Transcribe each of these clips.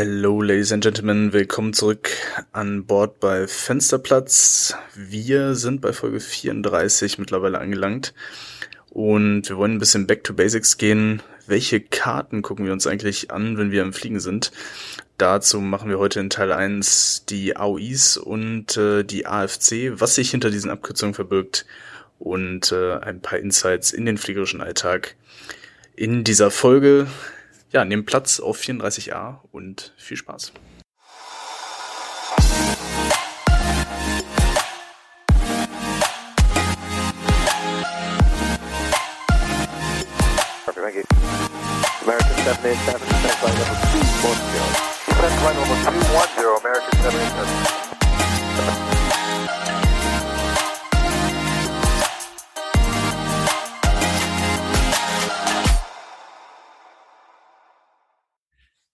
Hello, Ladies and Gentlemen, willkommen zurück an Bord bei Fensterplatz. Wir sind bei Folge 34 mittlerweile angelangt und wir wollen ein bisschen back to basics gehen. Welche Karten gucken wir uns eigentlich an, wenn wir am Fliegen sind? Dazu machen wir heute in Teil 1 die AOIs und äh, die AFC, was sich hinter diesen Abkürzungen verbirgt und äh, ein paar Insights in den fliegerischen Alltag. In dieser Folge ja, nehmt Platz auf 34a und viel Spaß. American 787, flight level 210. Flight level 210, American 787.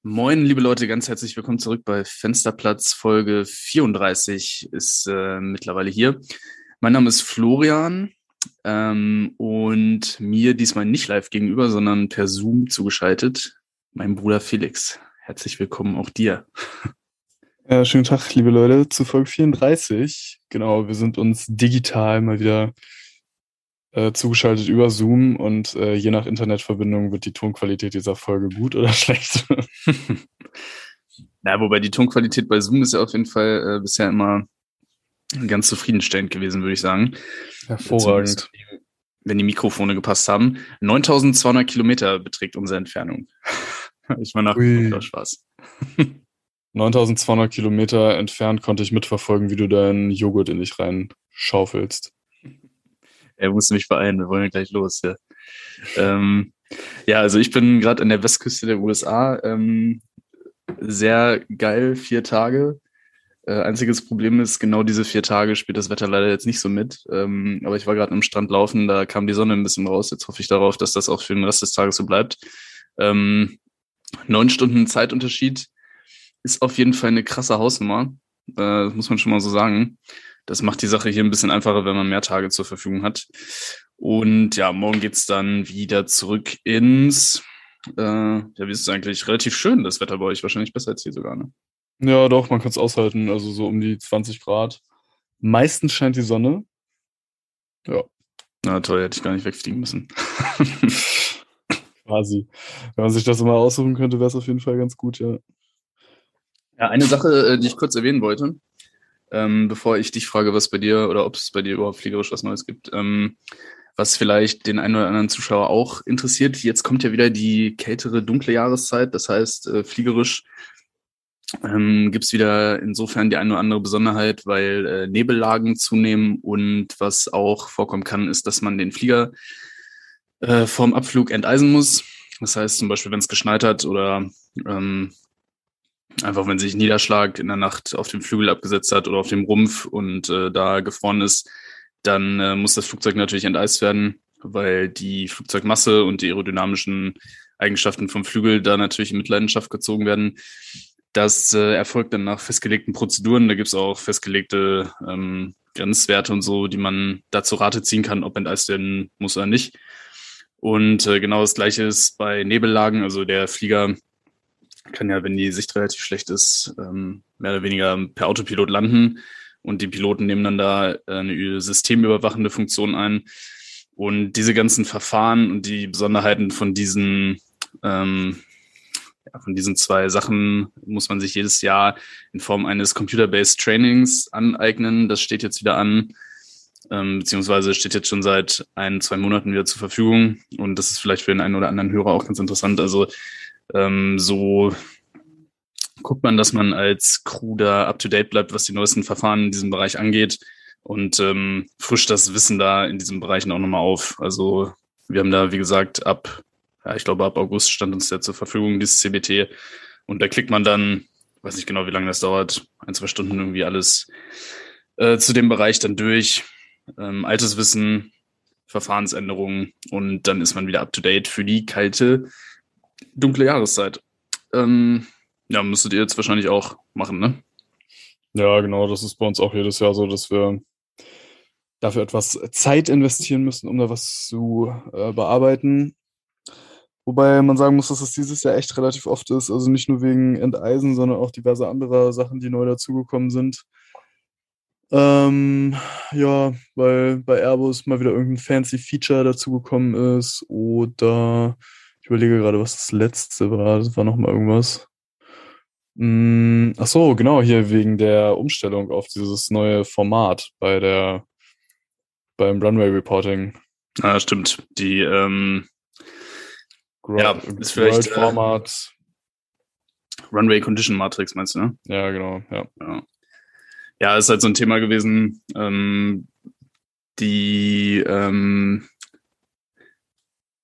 Moin, liebe Leute, ganz herzlich willkommen zurück bei Fensterplatz. Folge 34 ist äh, mittlerweile hier. Mein Name ist Florian ähm, und mir diesmal nicht live gegenüber, sondern per Zoom zugeschaltet, mein Bruder Felix. Herzlich willkommen auch dir. Ja, schönen Tag, liebe Leute, zu Folge 34. Genau, wir sind uns digital mal wieder äh, zugeschaltet über Zoom und äh, je nach Internetverbindung wird die Tonqualität dieser Folge gut oder schlecht. ja, wobei die Tonqualität bei Zoom ist ja auf jeden Fall äh, bisher immer ganz zufriedenstellend gewesen, würde ich sagen. Hervorragend. Wenn die Mikrofone gepasst haben. 9200 Kilometer beträgt unsere Entfernung. ich war nach Spaß. 9200 Kilometer entfernt konnte ich mitverfolgen, wie du deinen Joghurt in dich reinschaufelst. Er musste mich beeilen, wir wollen ja gleich los. Ja, ähm, ja also ich bin gerade an der Westküste der USA. Ähm, sehr geil, vier Tage. Äh, einziges Problem ist, genau diese vier Tage spielt das Wetter leider jetzt nicht so mit. Ähm, aber ich war gerade am Strand laufen, da kam die Sonne ein bisschen raus. Jetzt hoffe ich darauf, dass das auch für den Rest des Tages so bleibt. Ähm, neun Stunden Zeitunterschied ist auf jeden Fall eine krasse Hausnummer. Äh, muss man schon mal so sagen. Das macht die Sache hier ein bisschen einfacher, wenn man mehr Tage zur Verfügung hat. Und ja, morgen geht's dann wieder zurück ins, äh, ja, wie ist es eigentlich? Relativ schön, das Wetter bei euch. Wahrscheinlich besser als hier sogar, ne? Ja, doch, man kann es aushalten. Also so um die 20 Grad. Meistens scheint die Sonne. Ja. Na toll, hätte ich gar nicht wegfliegen müssen. Quasi. Wenn man sich das immer aussuchen könnte, wäre es auf jeden Fall ganz gut, ja. Ja, eine Sache, äh, die ich kurz erwähnen wollte ähm, bevor ich dich frage, was bei dir oder ob es bei dir überhaupt fliegerisch was Neues gibt. Ähm, was vielleicht den einen oder anderen Zuschauer auch interessiert. Jetzt kommt ja wieder die kältere, dunkle Jahreszeit. Das heißt, äh, fliegerisch ähm, gibt es wieder insofern die eine oder andere Besonderheit, weil äh, Nebellagen zunehmen und was auch vorkommen kann, ist, dass man den Flieger äh, vorm Abflug enteisen muss. Das heißt zum Beispiel, wenn es geschneit hat oder ähm, Einfach wenn sich Niederschlag in der Nacht auf dem Flügel abgesetzt hat oder auf dem Rumpf und äh, da gefroren ist, dann äh, muss das Flugzeug natürlich enteist werden, weil die Flugzeugmasse und die aerodynamischen Eigenschaften vom Flügel da natürlich in Mitleidenschaft gezogen werden. Das äh, erfolgt dann nach festgelegten Prozeduren. Da gibt es auch festgelegte ähm, Grenzwerte und so, die man dazu Rate ziehen kann, ob enteist werden muss oder nicht. Und äh, genau das gleiche ist bei Nebellagen. Also der Flieger kann ja, wenn die Sicht relativ schlecht ist, ähm, mehr oder weniger per Autopilot landen und die Piloten nehmen dann da äh, eine systemüberwachende Funktion ein. Und diese ganzen Verfahren und die Besonderheiten von diesen, ähm, ja, von diesen zwei Sachen muss man sich jedes Jahr in Form eines Computer-Based Trainings aneignen. Das steht jetzt wieder an, ähm, beziehungsweise steht jetzt schon seit ein, zwei Monaten wieder zur Verfügung. Und das ist vielleicht für den einen oder anderen Hörer auch ganz interessant. Also ähm, so guckt man, dass man als Crew da up-to-date bleibt, was die neuesten Verfahren in diesem Bereich angeht und ähm, frischt das Wissen da in diesen Bereichen auch nochmal auf. Also wir haben da, wie gesagt, ab, ja, ich glaube, ab August stand uns der zur Verfügung, dieses CBT. Und da klickt man dann, weiß nicht genau, wie lange das dauert, ein, zwei Stunden irgendwie alles äh, zu dem Bereich dann durch. Ähm, altes Wissen, Verfahrensänderungen und dann ist man wieder up to date für die kalte dunkle Jahreszeit. Ähm, ja, müsstet ihr jetzt wahrscheinlich auch machen, ne? Ja, genau. Das ist bei uns auch jedes Jahr so, dass wir dafür etwas Zeit investieren müssen, um da was zu äh, bearbeiten. Wobei man sagen muss, dass es dieses Jahr echt relativ oft ist. Also nicht nur wegen Enteisen, sondern auch diverse andere Sachen, die neu dazugekommen sind. Ähm, ja, weil bei Airbus mal wieder irgendein fancy Feature dazugekommen ist. Oder ich überlege gerade, was das letzte war. Das war nochmal irgendwas. Mm, ach so, genau, hier wegen der Umstellung auf dieses neue Format bei der beim Runway Reporting. Ah, stimmt. Die ähm, Gro Ja, ist vielleicht, äh, Format. Runway Condition Matrix, meinst du, ne? Ja, genau, ja. Ja. Ja, ist halt so ein Thema gewesen, ähm, die, ähm,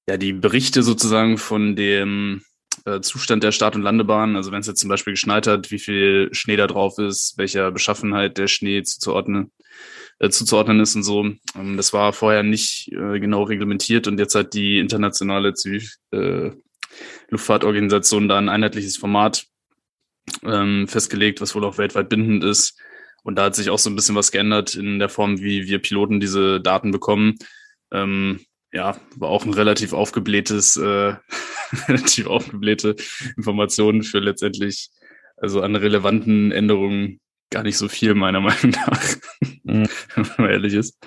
ja, die Berichte sozusagen von dem äh, Zustand der Start- und Landebahn, also wenn es jetzt zum Beispiel geschneit hat, wie viel Schnee da drauf ist, welcher Beschaffenheit der Schnee zuzuordnen, äh, zuzuordnen ist und so. Ähm, das war vorher nicht äh, genau reglementiert und jetzt hat die internationale Zivil, äh, Luftfahrtorganisation da ein einheitliches Format ähm, festgelegt, was wohl auch weltweit bindend ist. Und da hat sich auch so ein bisschen was geändert in der Form, wie wir Piloten diese Daten bekommen. Ähm, ja, war auch ein relativ aufgeblähtes, äh, relativ aufgeblähte Informationen für letztendlich, also an relevanten Änderungen gar nicht so viel, meiner Meinung nach, Mhm. wenn man ehrlich ist.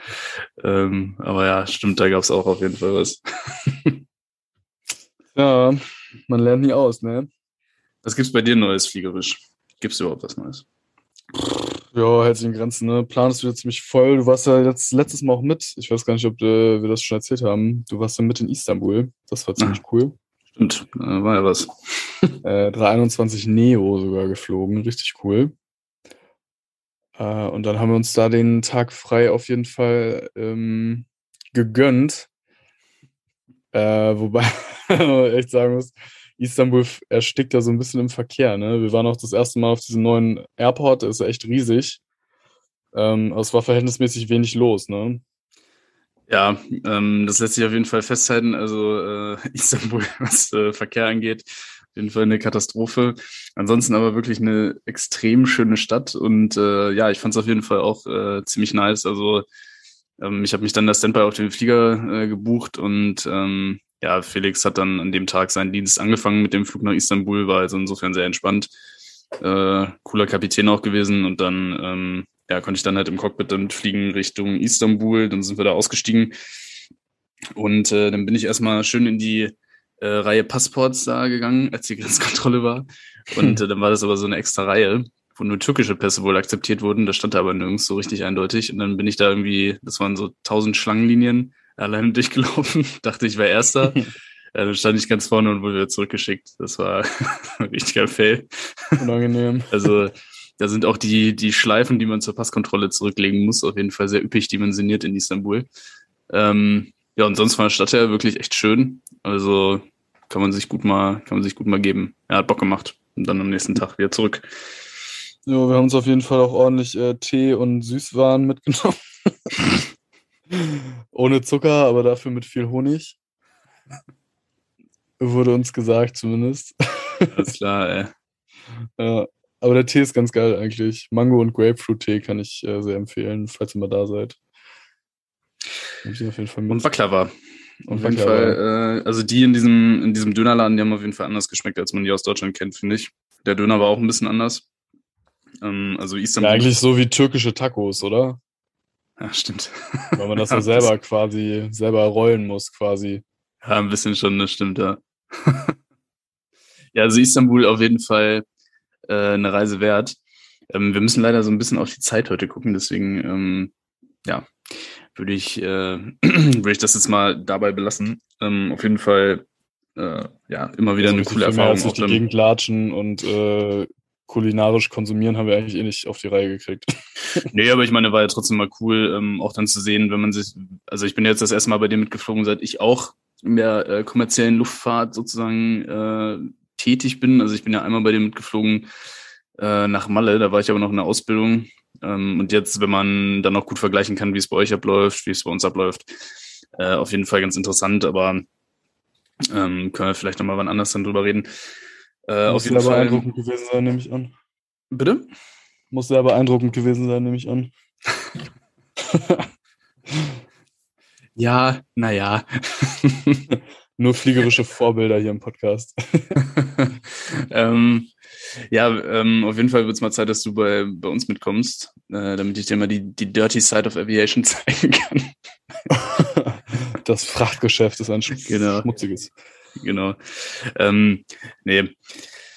Ähm, aber ja, stimmt, da gab es auch auf jeden Fall was. Ja, man lernt nie aus, ne? Was gibt's bei dir Neues fliegerisch? Gibt's überhaupt was Neues? Ja, hält sich in Grenzen, ne? Plan ist wieder ziemlich voll. Du warst ja jetzt letztes Mal auch mit. Ich weiß gar nicht, ob äh, wir das schon erzählt haben. Du warst ja mit in Istanbul. Das war ziemlich cool. Stimmt, äh, war ja was. Äh, 321 Neo sogar geflogen. Richtig cool. Äh, und dann haben wir uns da den Tag frei auf jeden Fall ähm, gegönnt. Äh, wobei echt sagen muss, Istanbul erstickt da so ein bisschen im Verkehr. Ne? Wir waren auch das erste Mal auf diesem neuen Airport, der ist ja echt riesig. Ähm, aber es war verhältnismäßig wenig los. Ne? Ja, ähm, das lässt sich auf jeden Fall festhalten. Also äh, Istanbul, was äh, Verkehr angeht, auf jeden Fall eine Katastrophe. Ansonsten aber wirklich eine extrem schöne Stadt und äh, ja, ich fand es auf jeden Fall auch äh, ziemlich nice. Also ähm, ich habe mich dann das Standby auf den Flieger äh, gebucht und ähm, ja, Felix hat dann an dem Tag seinen Dienst angefangen mit dem Flug nach Istanbul, war also insofern sehr entspannt. Äh, cooler Kapitän auch gewesen und dann ähm, ja, konnte ich dann halt im Cockpit dann fliegen Richtung Istanbul. Dann sind wir da ausgestiegen. Und äh, dann bin ich erstmal schön in die äh, Reihe Passports da gegangen, als die Grenzkontrolle war. Und äh, dann war das aber so eine extra Reihe, wo nur türkische Pässe wohl akzeptiert wurden. Das stand da aber nirgends so richtig eindeutig. Und dann bin ich da irgendwie, das waren so tausend Schlangenlinien, alleine durchgelaufen. Dachte, ich wäre Erster. Ja, dann stand ich ganz vorne und wurde wieder zurückgeschickt. Das war ein richtiger Fail. Unangenehm. Also da sind auch die, die Schleifen, die man zur Passkontrolle zurücklegen muss, auf jeden Fall sehr üppig dimensioniert in Istanbul. Ähm, ja, und sonst von der Stadt her wirklich echt schön. Also kann man sich gut mal, kann man sich gut mal geben. Er hat Bock gemacht. Und dann am nächsten Tag wieder zurück. Ja, wir haben uns auf jeden Fall auch ordentlich äh, Tee und Süßwaren mitgenommen. Ohne Zucker, aber dafür mit viel Honig. Wurde uns gesagt, zumindest. Alles klar, ey. Ja, aber der Tee ist ganz geil eigentlich. Mango- und Grapefruit-Tee kann ich äh, sehr empfehlen, falls ihr mal da seid. Und Baklava. Auf jeden. Fall, äh, also die in diesem, in diesem Dönerladen, die haben auf jeden Fall anders geschmeckt, als man die aus Deutschland kennt, finde ich. Der Döner war auch ein bisschen anders. Ähm, also Ja, eigentlich so wie türkische Tacos, oder? Ja, stimmt. Weil man das ja selber quasi, selber rollen muss, quasi. Ja, ein bisschen schon, das stimmt, ja. ja, also Istanbul auf jeden Fall äh, eine Reise wert. Ähm, wir müssen leider so ein bisschen auf die Zeit heute gucken, deswegen, ähm, ja, würde ich, äh, würde ich das jetzt mal dabei belassen. Ähm, auf jeden Fall, äh, ja, immer wieder Also eine coole viel mehr Erfahrung. als durch die Gegend latschen und äh, kulinarisch konsumieren haben wir eigentlich eh nicht auf die Reihe gekriegt. nee, aber ich meine, war ja trotzdem mal cool, ähm, auch dann zu sehen, wenn man sich, also ich bin jetzt das erste Mal bei dir mitgeflogen, seit ich auch in der äh, kommerziellen Luftfahrt sozusagen äh, tätig bin. Also ich bin ja einmal bei dir mitgeflogen äh, nach Malle, da war ich aber noch in der Ausbildung. Ähm, und jetzt, wenn man dann auch gut vergleichen kann, wie es bei euch abläuft, wie es bei uns abläuft, äh, auf jeden Fall ganz interessant, aber ähm, können wir vielleicht nochmal wann anders dann drüber reden. Äh, auf Muss jeden sehr Fall. beeindruckend gewesen sein, nehme ich an. Bitte? Muss sehr beeindruckend gewesen sein, nehme ich an. Ja, naja. nur fliegerische Vorbilder hier im Podcast. ähm, ja, ähm, auf jeden Fall wird es mal Zeit, dass du bei, bei uns mitkommst, äh, damit ich dir mal die, die Dirty Side of Aviation zeigen kann. das Frachtgeschäft ist ein genau. schmutziges. Genau. Ähm, nee.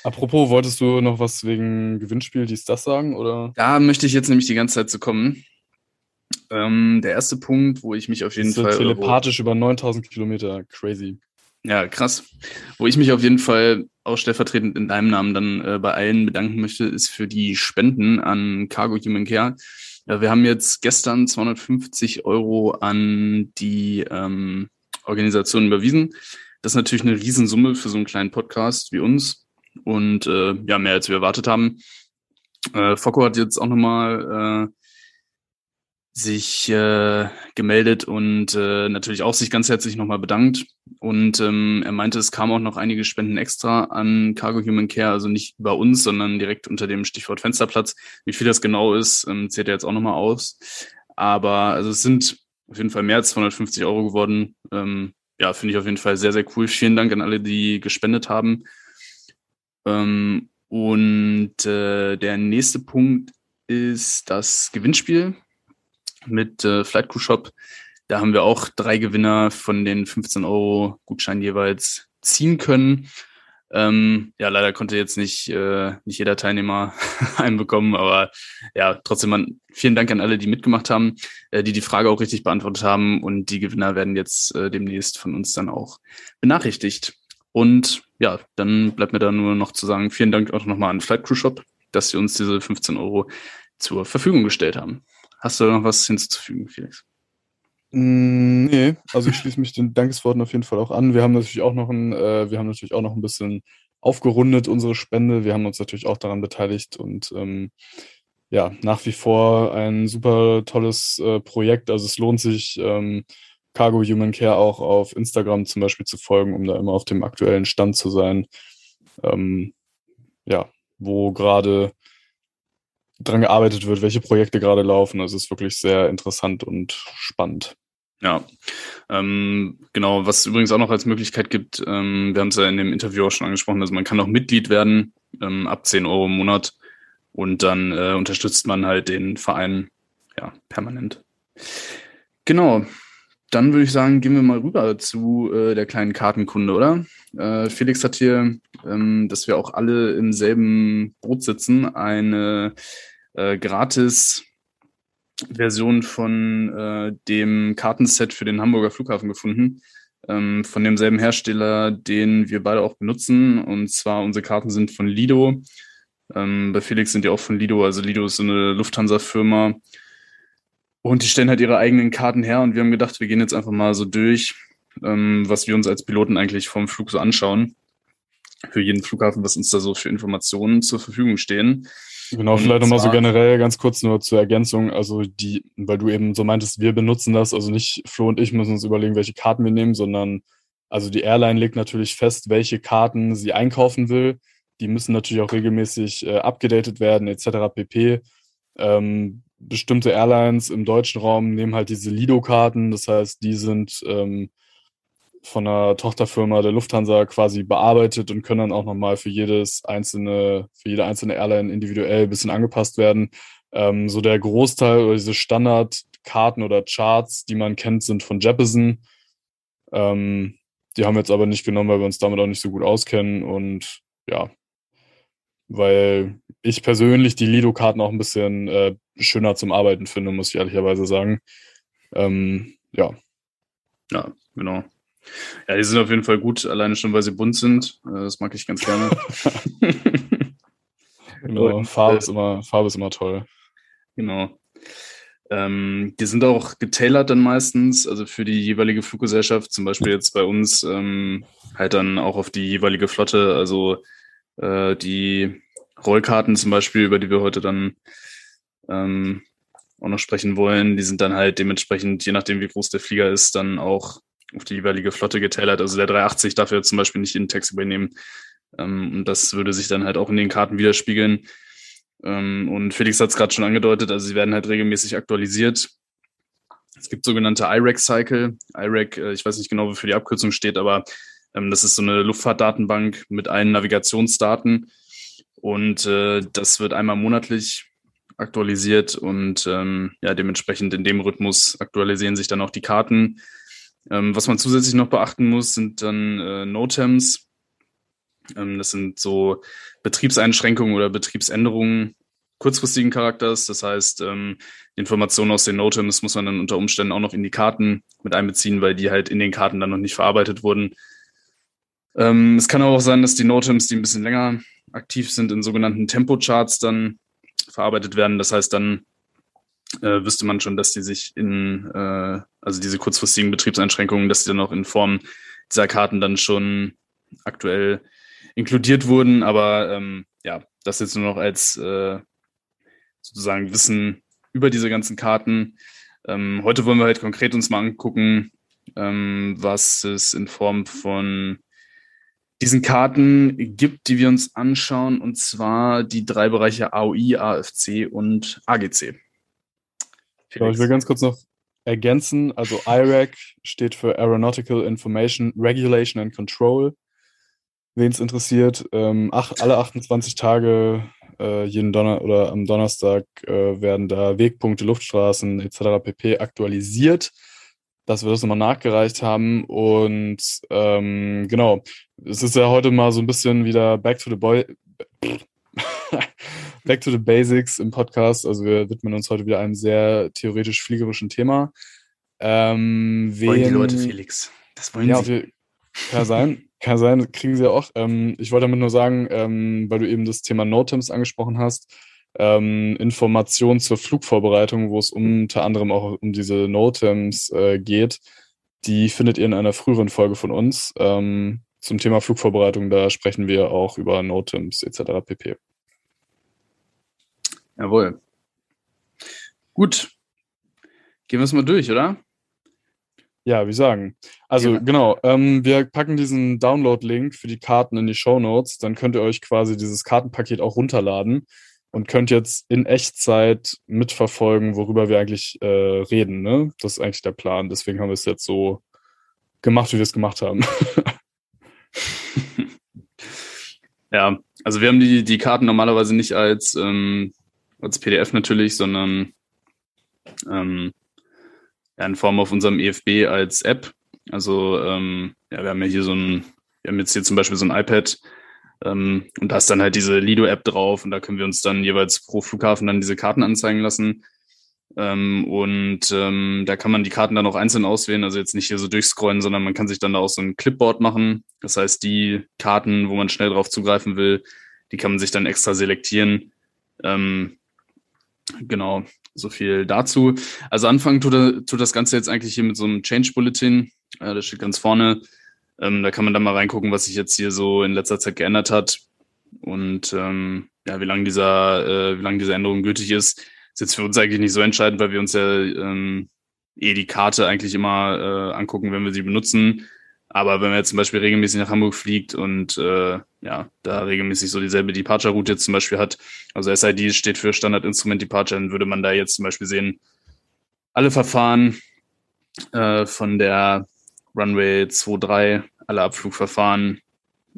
Apropos, wolltest du noch was wegen Gewinnspiel, dies, das sagen? Oder? Da möchte ich jetzt nämlich die ganze Zeit zu kommen. Ähm, der erste Punkt, wo ich mich auf jeden Fall. Telepathisch über 9000 Kilometer. Crazy. Ja, krass. Wo ich mich auf jeden Fall auch stellvertretend in deinem Namen dann äh, bei allen bedanken möchte, ist für die Spenden an Cargo Human Care. Ja, wir haben jetzt gestern 250 Euro an die ähm, Organisation überwiesen. Das ist natürlich eine Riesensumme für so einen kleinen Podcast wie uns und äh, ja, mehr als wir erwartet haben. Äh, Focko hat jetzt auch nochmal äh, sich äh, gemeldet und äh, natürlich auch sich ganz herzlich nochmal bedankt. Und ähm, er meinte, es kamen auch noch einige Spenden extra an Cargo Human Care, also nicht bei uns, sondern direkt unter dem Stichwort Fensterplatz. Wie viel das genau ist, ähm, zählt er jetzt auch nochmal aus. Aber also es sind auf jeden Fall mehr als 250 Euro geworden. Ähm, ja, finde ich auf jeden Fall sehr, sehr cool. Vielen Dank an alle, die gespendet haben. Ähm, und äh, der nächste Punkt ist das Gewinnspiel mit äh, Flight Crew Shop. Da haben wir auch drei Gewinner von den 15 Euro Gutschein jeweils ziehen können. Ähm, ja, leider konnte jetzt nicht, äh, nicht jeder Teilnehmer einbekommen, aber ja, trotzdem man, vielen Dank an alle, die mitgemacht haben, äh, die die Frage auch richtig beantwortet haben und die Gewinner werden jetzt äh, demnächst von uns dann auch benachrichtigt. Und ja, dann bleibt mir da nur noch zu sagen, vielen Dank auch nochmal an Flight Crew Shop, dass sie uns diese 15 Euro zur Verfügung gestellt haben. Hast du noch was hinzuzufügen, Felix? Mm, nee, also ich schließe mich den Dankesworten auf jeden Fall auch an. Wir haben natürlich auch noch ein, äh, wir haben natürlich auch noch ein bisschen aufgerundet unsere Spende. Wir haben uns natürlich auch daran beteiligt und ähm, ja, nach wie vor ein super tolles äh, Projekt. Also es lohnt sich, ähm, Cargo Human Care auch auf Instagram zum Beispiel zu folgen, um da immer auf dem aktuellen Stand zu sein. Ähm, ja, wo gerade dran gearbeitet wird, welche Projekte gerade laufen. Also es ist wirklich sehr interessant und spannend. Ja, ähm, genau, was übrigens auch noch als Möglichkeit gibt, ähm, wir haben es ja in dem Interview auch schon angesprochen, also man kann auch Mitglied werden ähm, ab 10 Euro im Monat und dann äh, unterstützt man halt den Verein ja permanent. Genau, dann würde ich sagen, gehen wir mal rüber zu äh, der kleinen Kartenkunde, oder? Äh, Felix hat hier, ähm, dass wir auch alle im selben Boot sitzen, eine äh, gratis Version von äh, dem Kartenset für den Hamburger Flughafen gefunden. Ähm, von demselben Hersteller, den wir beide auch benutzen. Und zwar unsere Karten sind von Lido. Ähm, bei Felix sind die auch von Lido. Also Lido ist so eine Lufthansa-Firma. Und die stellen halt ihre eigenen Karten her. Und wir haben gedacht, wir gehen jetzt einfach mal so durch, ähm, was wir uns als Piloten eigentlich vom Flug so anschauen. Für jeden Flughafen, was uns da so für Informationen zur Verfügung stehen. Genau, vielleicht nochmal so generell ganz kurz nur zur Ergänzung. Also die, weil du eben so meintest, wir benutzen das, also nicht Flo und ich müssen uns überlegen, welche Karten wir nehmen, sondern also die Airline legt natürlich fest, welche Karten sie einkaufen will. Die müssen natürlich auch regelmäßig äh, abgedatet werden, etc. pp. Ähm, bestimmte Airlines im deutschen Raum nehmen halt diese Lido-Karten, das heißt, die sind ähm, von einer Tochterfirma der Lufthansa quasi bearbeitet und können dann auch nochmal für jedes einzelne, für jede einzelne Airline individuell ein bisschen angepasst werden. Ähm, so der Großteil oder diese Standardkarten oder Charts, die man kennt, sind von Jeppesen. Ähm, die haben wir jetzt aber nicht genommen, weil wir uns damit auch nicht so gut auskennen und ja, weil ich persönlich die Lido-Karten auch ein bisschen äh, schöner zum Arbeiten finde, muss ich ehrlicherweise sagen. Ähm, ja. Ja, genau. Ja, die sind auf jeden Fall gut, alleine schon, weil sie bunt sind. Äh, das mag ich ganz gerne. genau, Farbe, ist immer, Farbe ist immer toll. Genau. Ähm, die sind auch getailert dann meistens, also für die jeweilige Fluggesellschaft, zum Beispiel jetzt bei uns ähm, halt dann auch auf die jeweilige Flotte, also äh, die Rollkarten zum Beispiel, über die wir heute dann ähm, auch noch sprechen wollen, die sind dann halt dementsprechend, je nachdem wie groß der Flieger ist, dann auch auf die jeweilige Flotte getailert. Also der 380 darf ja zum Beispiel nicht jeden Text übernehmen. Ähm, und das würde sich dann halt auch in den Karten widerspiegeln. Ähm, und Felix hat es gerade schon angedeutet, also sie werden halt regelmäßig aktualisiert. Es gibt sogenannte IRAC-Cycle. IRAC, äh, ich weiß nicht genau, wofür die Abkürzung steht, aber Ähm, das ist so eine Luftfahrtdatenbank mit allen Navigationsdaten. Und äh, das wird einmal monatlich aktualisiert und ähm, ja, dementsprechend in dem Rhythmus aktualisieren sich dann auch die Karten. Ähm, was man zusätzlich noch beachten muss, sind dann äh, Notems. Ähm, das sind so Betriebseinschränkungen oder Betriebsänderungen kurzfristigen Charakters. Das heißt, ähm, Informationen aus den Notems muss man dann unter Umständen auch noch in die Karten mit einbeziehen, weil die halt in den Karten dann noch nicht verarbeitet wurden. Ähm, es kann aber auch sein, dass die Notems, die ein bisschen länger aktiv sind, in sogenannten Tempocharts dann verarbeitet werden. Das heißt, dann äh, wüsste man schon, dass die sich in, äh, also diese kurzfristigen Betriebseinschränkungen, dass die dann auch in Form dieser Karten dann schon aktuell inkludiert wurden. Aber ähm, ja, das jetzt nur noch als äh, sozusagen Wissen über diese ganzen Karten. Ähm, heute wollen wir halt konkret uns mal angucken, ähm, was es in Form von diesen Karten gibt, die wir uns anschauen, und zwar die drei Bereiche AOI, AFC und AGC. Genau, ich will ganz kurz noch ergänzen. Also IRAC steht für Aeronautical Information Regulation and Control. Wen es interessiert, ähm, ach, alle 28 Tage, äh, jeden Donner oder am Donnerstag äh, werden da Wegpunkte, Luftstraßen etc. pp. aktualisiert dass wir das nochmal nachgereicht haben. Und ähm, genau, es ist ja heute mal so ein bisschen wieder Back to the Boy. Back to the Basics im Podcast. Also wir widmen uns heute wieder einem sehr theoretisch fliegerischen Thema. Ähm, wen, wollen die Leute, Felix? Das wollen ja, sie. Kann sein. Kann sein, kriegen sie auch. Ähm, ich wollte damit nur sagen, ähm, weil du eben das Thema Notems angesprochen hast, ähm, Informationen zur Flugvorbereitung, wo es unter anderem auch um diese Notems äh, geht. Die findet ihr in einer früheren Folge von uns. Ähm, zum Thema Flugvorbereitung, da sprechen wir auch über Notems etc. pp. Jawohl. Gut. Gehen wir es mal durch, oder? Ja, wie sagen. Also ja. genau, ähm, wir packen diesen Download-Link für die Karten in die Show Notes. Dann könnt ihr euch quasi dieses Kartenpaket auch runterladen und könnt jetzt in Echtzeit mitverfolgen, worüber wir eigentlich äh, reden. Ne? Das ist eigentlich der Plan. Deswegen haben wir es jetzt so gemacht, wie wir es gemacht haben. ja, also wir haben die, die Karten normalerweise nicht als, ähm, als PDF natürlich, sondern ähm, ja, in Form auf unserem EFB als App. Also ähm, ja, wir haben ja hier so ein, wir haben jetzt hier zum Beispiel so ein iPad, ähm, und da ist dann halt diese Lido-App drauf und da können wir uns dann jeweils pro Flughafen dann diese Karten anzeigen lassen. Ähm, und ähm, da kann man die Karten dann auch einzeln auswählen, also jetzt nicht hier so durchscrollen, sondern man kann sich dann da auch so ein Clipboard machen. Das heißt, die Karten, wo man schnell drauf zugreifen will, die kann man sich dann extra selektieren. Ähm, genau, so viel dazu. Also anfangen tut, tut das Ganze jetzt eigentlich hier mit so einem Change Bulletin. Äh, das steht ganz vorne. Ähm, da kann man dann mal reingucken, was sich jetzt hier so in letzter Zeit geändert hat und ähm, ja, wie lange dieser, äh, wie lange diese Änderung gültig ist. Ist jetzt für uns eigentlich nicht so entscheidend, weil wir uns ja ähm, eh die Karte eigentlich immer äh, angucken, wenn wir sie benutzen. Aber wenn man jetzt zum Beispiel regelmäßig nach Hamburg fliegt und äh, ja, da regelmäßig so dieselbe Departure-Route jetzt zum Beispiel hat, also SID steht für Standard Instrument Departure, dann würde man da jetzt zum Beispiel sehen, alle Verfahren äh, von der Runway 2.3, alle Abflugverfahren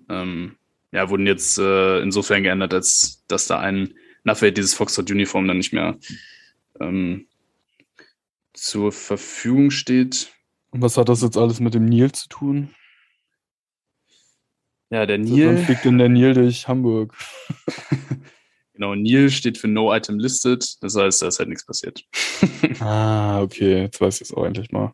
ähm, ja, wurden jetzt äh, insofern geändert, als dass da ein Navate dieses Foxtrot Uniform dann nicht mehr ähm, zur Verfügung steht. Und was hat das jetzt alles mit dem Nil zu tun? Ja, der Nil. Wann fliegt denn der Nil durch Hamburg? genau, Nil steht für No Item Listed. Das heißt, da ist halt nichts passiert. ah, okay. Jetzt weiß ich es auch endlich mal.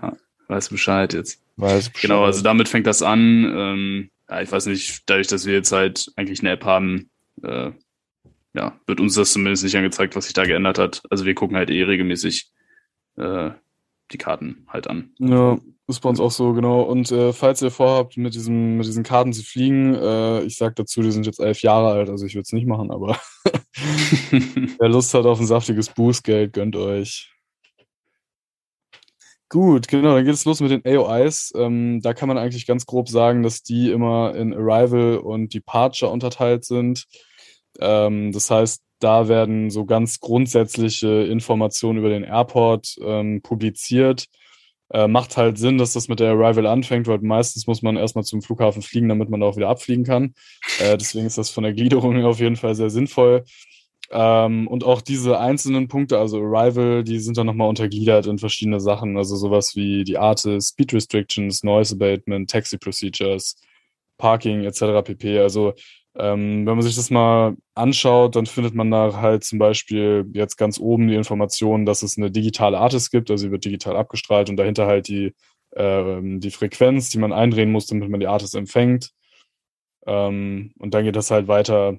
Ja. Weiß Bescheid jetzt. Weiß Bescheid. Genau, also damit fängt das an. Ähm, ja, ich weiß nicht, dadurch, dass wir jetzt halt eigentlich eine App haben, äh, ja, wird uns das zumindest nicht angezeigt, was sich da geändert hat. Also wir gucken halt eh regelmäßig äh, die Karten halt an. Ja, ist bei uns auch so, genau. Und äh, falls ihr vorhabt, mit, diesem, mit diesen Karten zu fliegen, äh, ich sag dazu, die sind jetzt elf Jahre alt, also ich würde es nicht machen, aber wer Lust hat auf ein saftiges Bußgeld, gönnt euch. Gut, genau, dann geht es los mit den AOIs. Ähm, da kann man eigentlich ganz grob sagen, dass die immer in Arrival und Departure unterteilt sind. Ähm, das heißt, da werden so ganz grundsätzliche Informationen über den Airport ähm, publiziert. Äh, macht halt Sinn, dass das mit der Arrival anfängt, weil meistens muss man erstmal zum Flughafen fliegen, damit man auch wieder abfliegen kann. Äh, deswegen ist das von der Gliederung auf jeden Fall sehr sinnvoll. Ähm, und auch diese einzelnen Punkte, also Arrival, die sind dann nochmal untergliedert in verschiedene Sachen. Also sowas wie die Artis, Speed Restrictions, Noise Abatement, Taxi Procedures, Parking etc. pp. Also ähm, wenn man sich das mal anschaut, dann findet man da halt zum Beispiel jetzt ganz oben die Information, dass es eine digitale Artist gibt, also sie wird digital abgestrahlt und dahinter halt die, äh, die Frequenz, die man eindrehen muss, damit man die Artist empfängt. Ähm, und dann geht das halt weiter.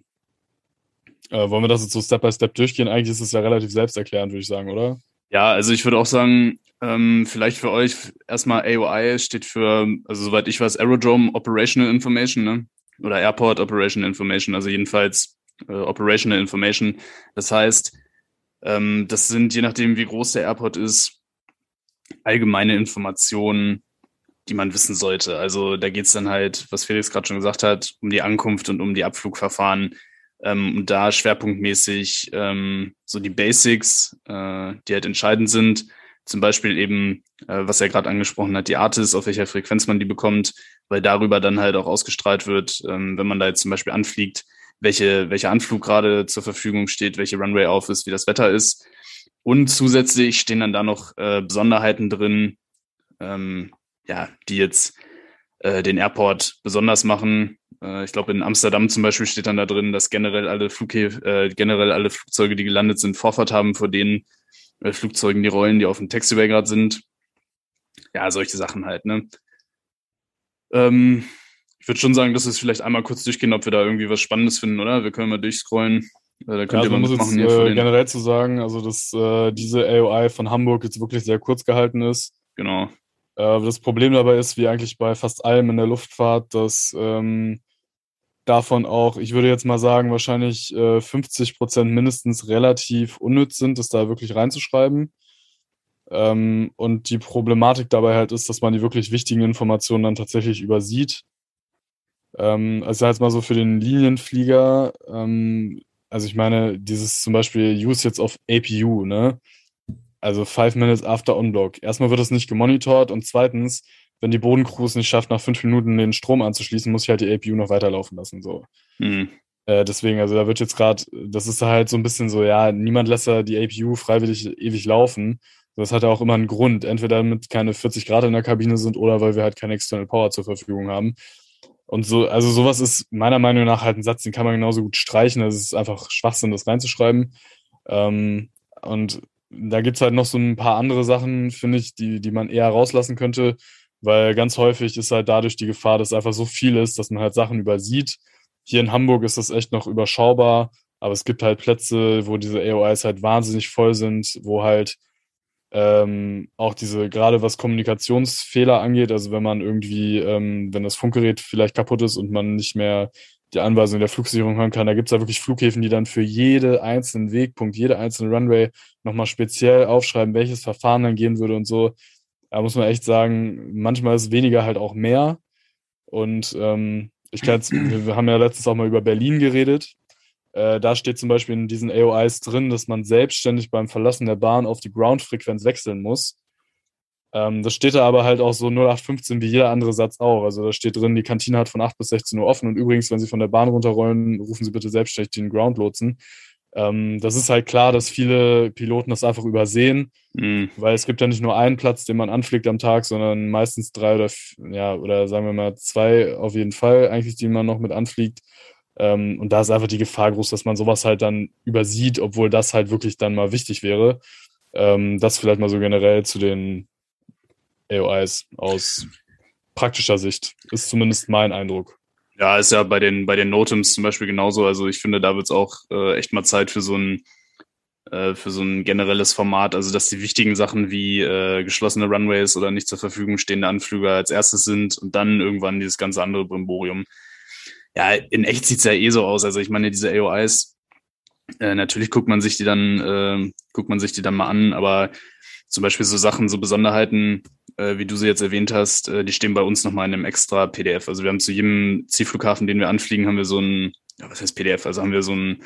Äh, wollen wir das jetzt so Step by Step durchgehen? Eigentlich ist es ja relativ selbsterklärend, würde ich sagen, oder? Ja, also ich würde auch sagen, ähm, vielleicht für euch erstmal AOI steht für, also soweit ich weiß, Aerodrome Operational Information, ne? Oder Airport Operational Information, also jedenfalls äh, Operational Information. Das heißt, ähm, das sind, je nachdem, wie groß der Airport ist, allgemeine Informationen, die man wissen sollte. Also da geht es dann halt, was Felix gerade schon gesagt hat, um die Ankunft und um die Abflugverfahren. Ähm, und da schwerpunktmäßig ähm, so die Basics, äh, die halt entscheidend sind. Zum Beispiel eben, äh, was er gerade angesprochen hat, die Artis, auf welcher Frequenz man die bekommt, weil darüber dann halt auch ausgestrahlt wird, ähm, wenn man da jetzt zum Beispiel anfliegt, welche, welcher Anflug gerade zur Verfügung steht, welche Runway auf ist, wie das Wetter ist. Und zusätzlich stehen dann da noch äh, Besonderheiten drin, ähm, ja, die jetzt äh, den Airport besonders machen. Äh, ich glaube, in Amsterdam zum Beispiel steht dann da drin, dass generell alle Flughäfen, äh, generell alle Flugzeuge, die gelandet sind, Vorfahrt haben vor denen, Flugzeugen, die rollen, die auf dem Taxiway gerade sind. Ja, solche Sachen halt, ne? Ähm, ich würde schon sagen, dass wir es vielleicht einmal kurz durchgehen, ob wir da irgendwie was Spannendes finden, oder? Wir können mal durchscrollen. Äh, da könnt ja, ihr mal mitmachen jetzt. Äh, generell zu sagen, also dass äh, diese AOI von Hamburg jetzt wirklich sehr kurz gehalten ist. Genau. Äh, das Problem dabei ist, wie eigentlich bei fast allem in der Luftfahrt, dass ähm, davon auch, ich würde jetzt mal sagen, wahrscheinlich äh, 50 Prozent mindestens relativ unnütz sind, das da wirklich reinzuschreiben. Ähm, und die Problematik dabei halt ist, dass man die wirklich wichtigen Informationen dann tatsächlich übersieht. Ähm, also jetzt mal so für den Linienflieger, ähm, also ich meine, dieses zum Beispiel Use jetzt auf APU, ne? Also five minutes after unblock. Erstmal wird das nicht gemonitort und zweitens, wenn die Bodencrew es nicht schafft, nach fünf Minuten den Strom anzuschließen, muss ich halt die APU noch weiterlaufen lassen. So. Mhm. Äh, deswegen, also da wird jetzt gerade, das ist halt so ein bisschen so, ja, niemand lässt ja die APU freiwillig ewig laufen. Das hat ja auch immer einen Grund. Entweder damit keine 40 Grad in der Kabine sind oder weil wir halt keine External Power zur Verfügung haben. Und so, also sowas ist meiner Meinung nach halt ein Satz, den kann man genauso gut streichen. Das ist einfach Schwachsinn, das reinzuschreiben. Ähm, und da gibt's halt noch so ein paar andere Sachen, finde ich, die, die man eher rauslassen könnte. Weil ganz häufig ist halt dadurch die Gefahr, dass einfach so viel ist, dass man halt Sachen übersieht. Hier in Hamburg ist das echt noch überschaubar, aber es gibt halt Plätze, wo diese AOIs halt wahnsinnig voll sind, wo halt ähm, auch diese, gerade was Kommunikationsfehler angeht, also wenn man irgendwie, ähm, wenn das Funkgerät vielleicht kaputt ist und man nicht mehr die Anweisung der Flugsicherung hören kann, da gibt es ja wirklich Flughäfen, die dann für jede einzelnen Wegpunkt, jede einzelne Runway nochmal speziell aufschreiben, welches Verfahren dann gehen würde und so da muss man echt sagen, manchmal ist weniger halt auch mehr. Und ähm, ich kann jetzt, wir haben ja letztens auch mal über Berlin geredet. Äh, da steht zum Beispiel in diesen AOIs drin, dass man selbstständig beim Verlassen der Bahn auf die Ground-Frequenz wechseln muss. Ähm, das steht da aber halt auch so 0815 wie jeder andere Satz auch. Also da steht drin, die Kantine hat von 8 bis 16 Uhr offen und übrigens, wenn Sie von der Bahn runterrollen, rufen Sie bitte selbstständig den Ground-Lotsen. Ähm, das ist halt klar, dass viele Piloten das einfach übersehen, mhm. weil es gibt ja nicht nur einen Platz, den man anfliegt am Tag, sondern meistens drei oder ja oder sagen wir mal zwei auf jeden Fall eigentlich, die man noch mit anfliegt. Ähm, und da ist einfach die Gefahr groß, dass man sowas halt dann übersieht, obwohl das halt wirklich dann mal wichtig wäre. Ähm, das vielleicht mal so generell zu den AOIs aus praktischer Sicht ist zumindest mein Eindruck. Ja, ist ja bei den, bei den Notems zum Beispiel genauso. Also ich finde, da wird es auch äh, echt mal Zeit für so ein äh, für so ein generelles Format, also dass die wichtigen Sachen wie äh, geschlossene Runways oder nicht zur Verfügung stehende Anflüge als erstes sind und dann irgendwann dieses ganze andere Brimborium. Ja, in echt sieht's ja eh so aus. Also ich meine, diese AOIs, äh, natürlich guckt man sich die dann, äh, guckt man sich die dann mal an, aber zum Beispiel so Sachen, so Besonderheiten, äh, wie du sie jetzt erwähnt hast, äh, die stehen bei uns nochmal in einem extra PDF. Also wir haben zu jedem Zielflughafen, den wir anfliegen, haben wir so ein, ja, was heißt PDF? Also haben wir so ein,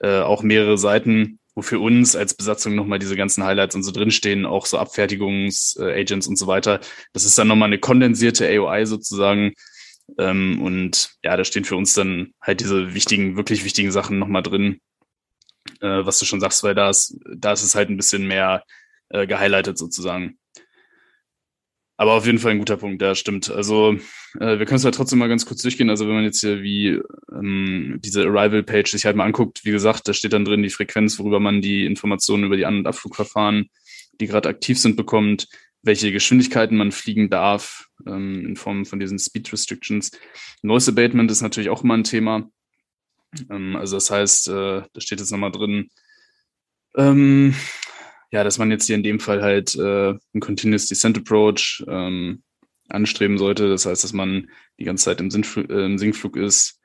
äh, auch mehrere Seiten, wo für uns als Besatzung nochmal diese ganzen Highlights und so drinstehen, auch so Abfertigungsagents äh, und so weiter. Das ist dann nochmal eine kondensierte AOI sozusagen. Ähm, und ja, da stehen für uns dann halt diese wichtigen, wirklich wichtigen Sachen nochmal drin, äh, was du schon sagst, weil da ist, da ist es halt ein bisschen mehr äh, gehighlightet sozusagen. Aber auf jeden Fall ein guter Punkt, ja, stimmt. Also äh, wir können es halt trotzdem mal ganz kurz durchgehen. Also wenn man jetzt hier wie ähm, diese Arrival-Page sich halt mal anguckt, wie gesagt, da steht dann drin die Frequenz, worüber man die Informationen über die An- und Abflugverfahren, die gerade aktiv sind, bekommt, welche Geschwindigkeiten man fliegen darf, ähm, in Form von diesen Speed Restrictions. Noise Abatement ist natürlich auch immer ein Thema. Ähm, also das heißt, äh, da steht jetzt nochmal drin, ähm, ja, dass man jetzt hier in dem Fall halt äh, einen Continuous Descent Approach ähm, anstreben sollte. Das heißt, dass man die ganze Zeit im, Sinnflug, äh, im Sinkflug ist.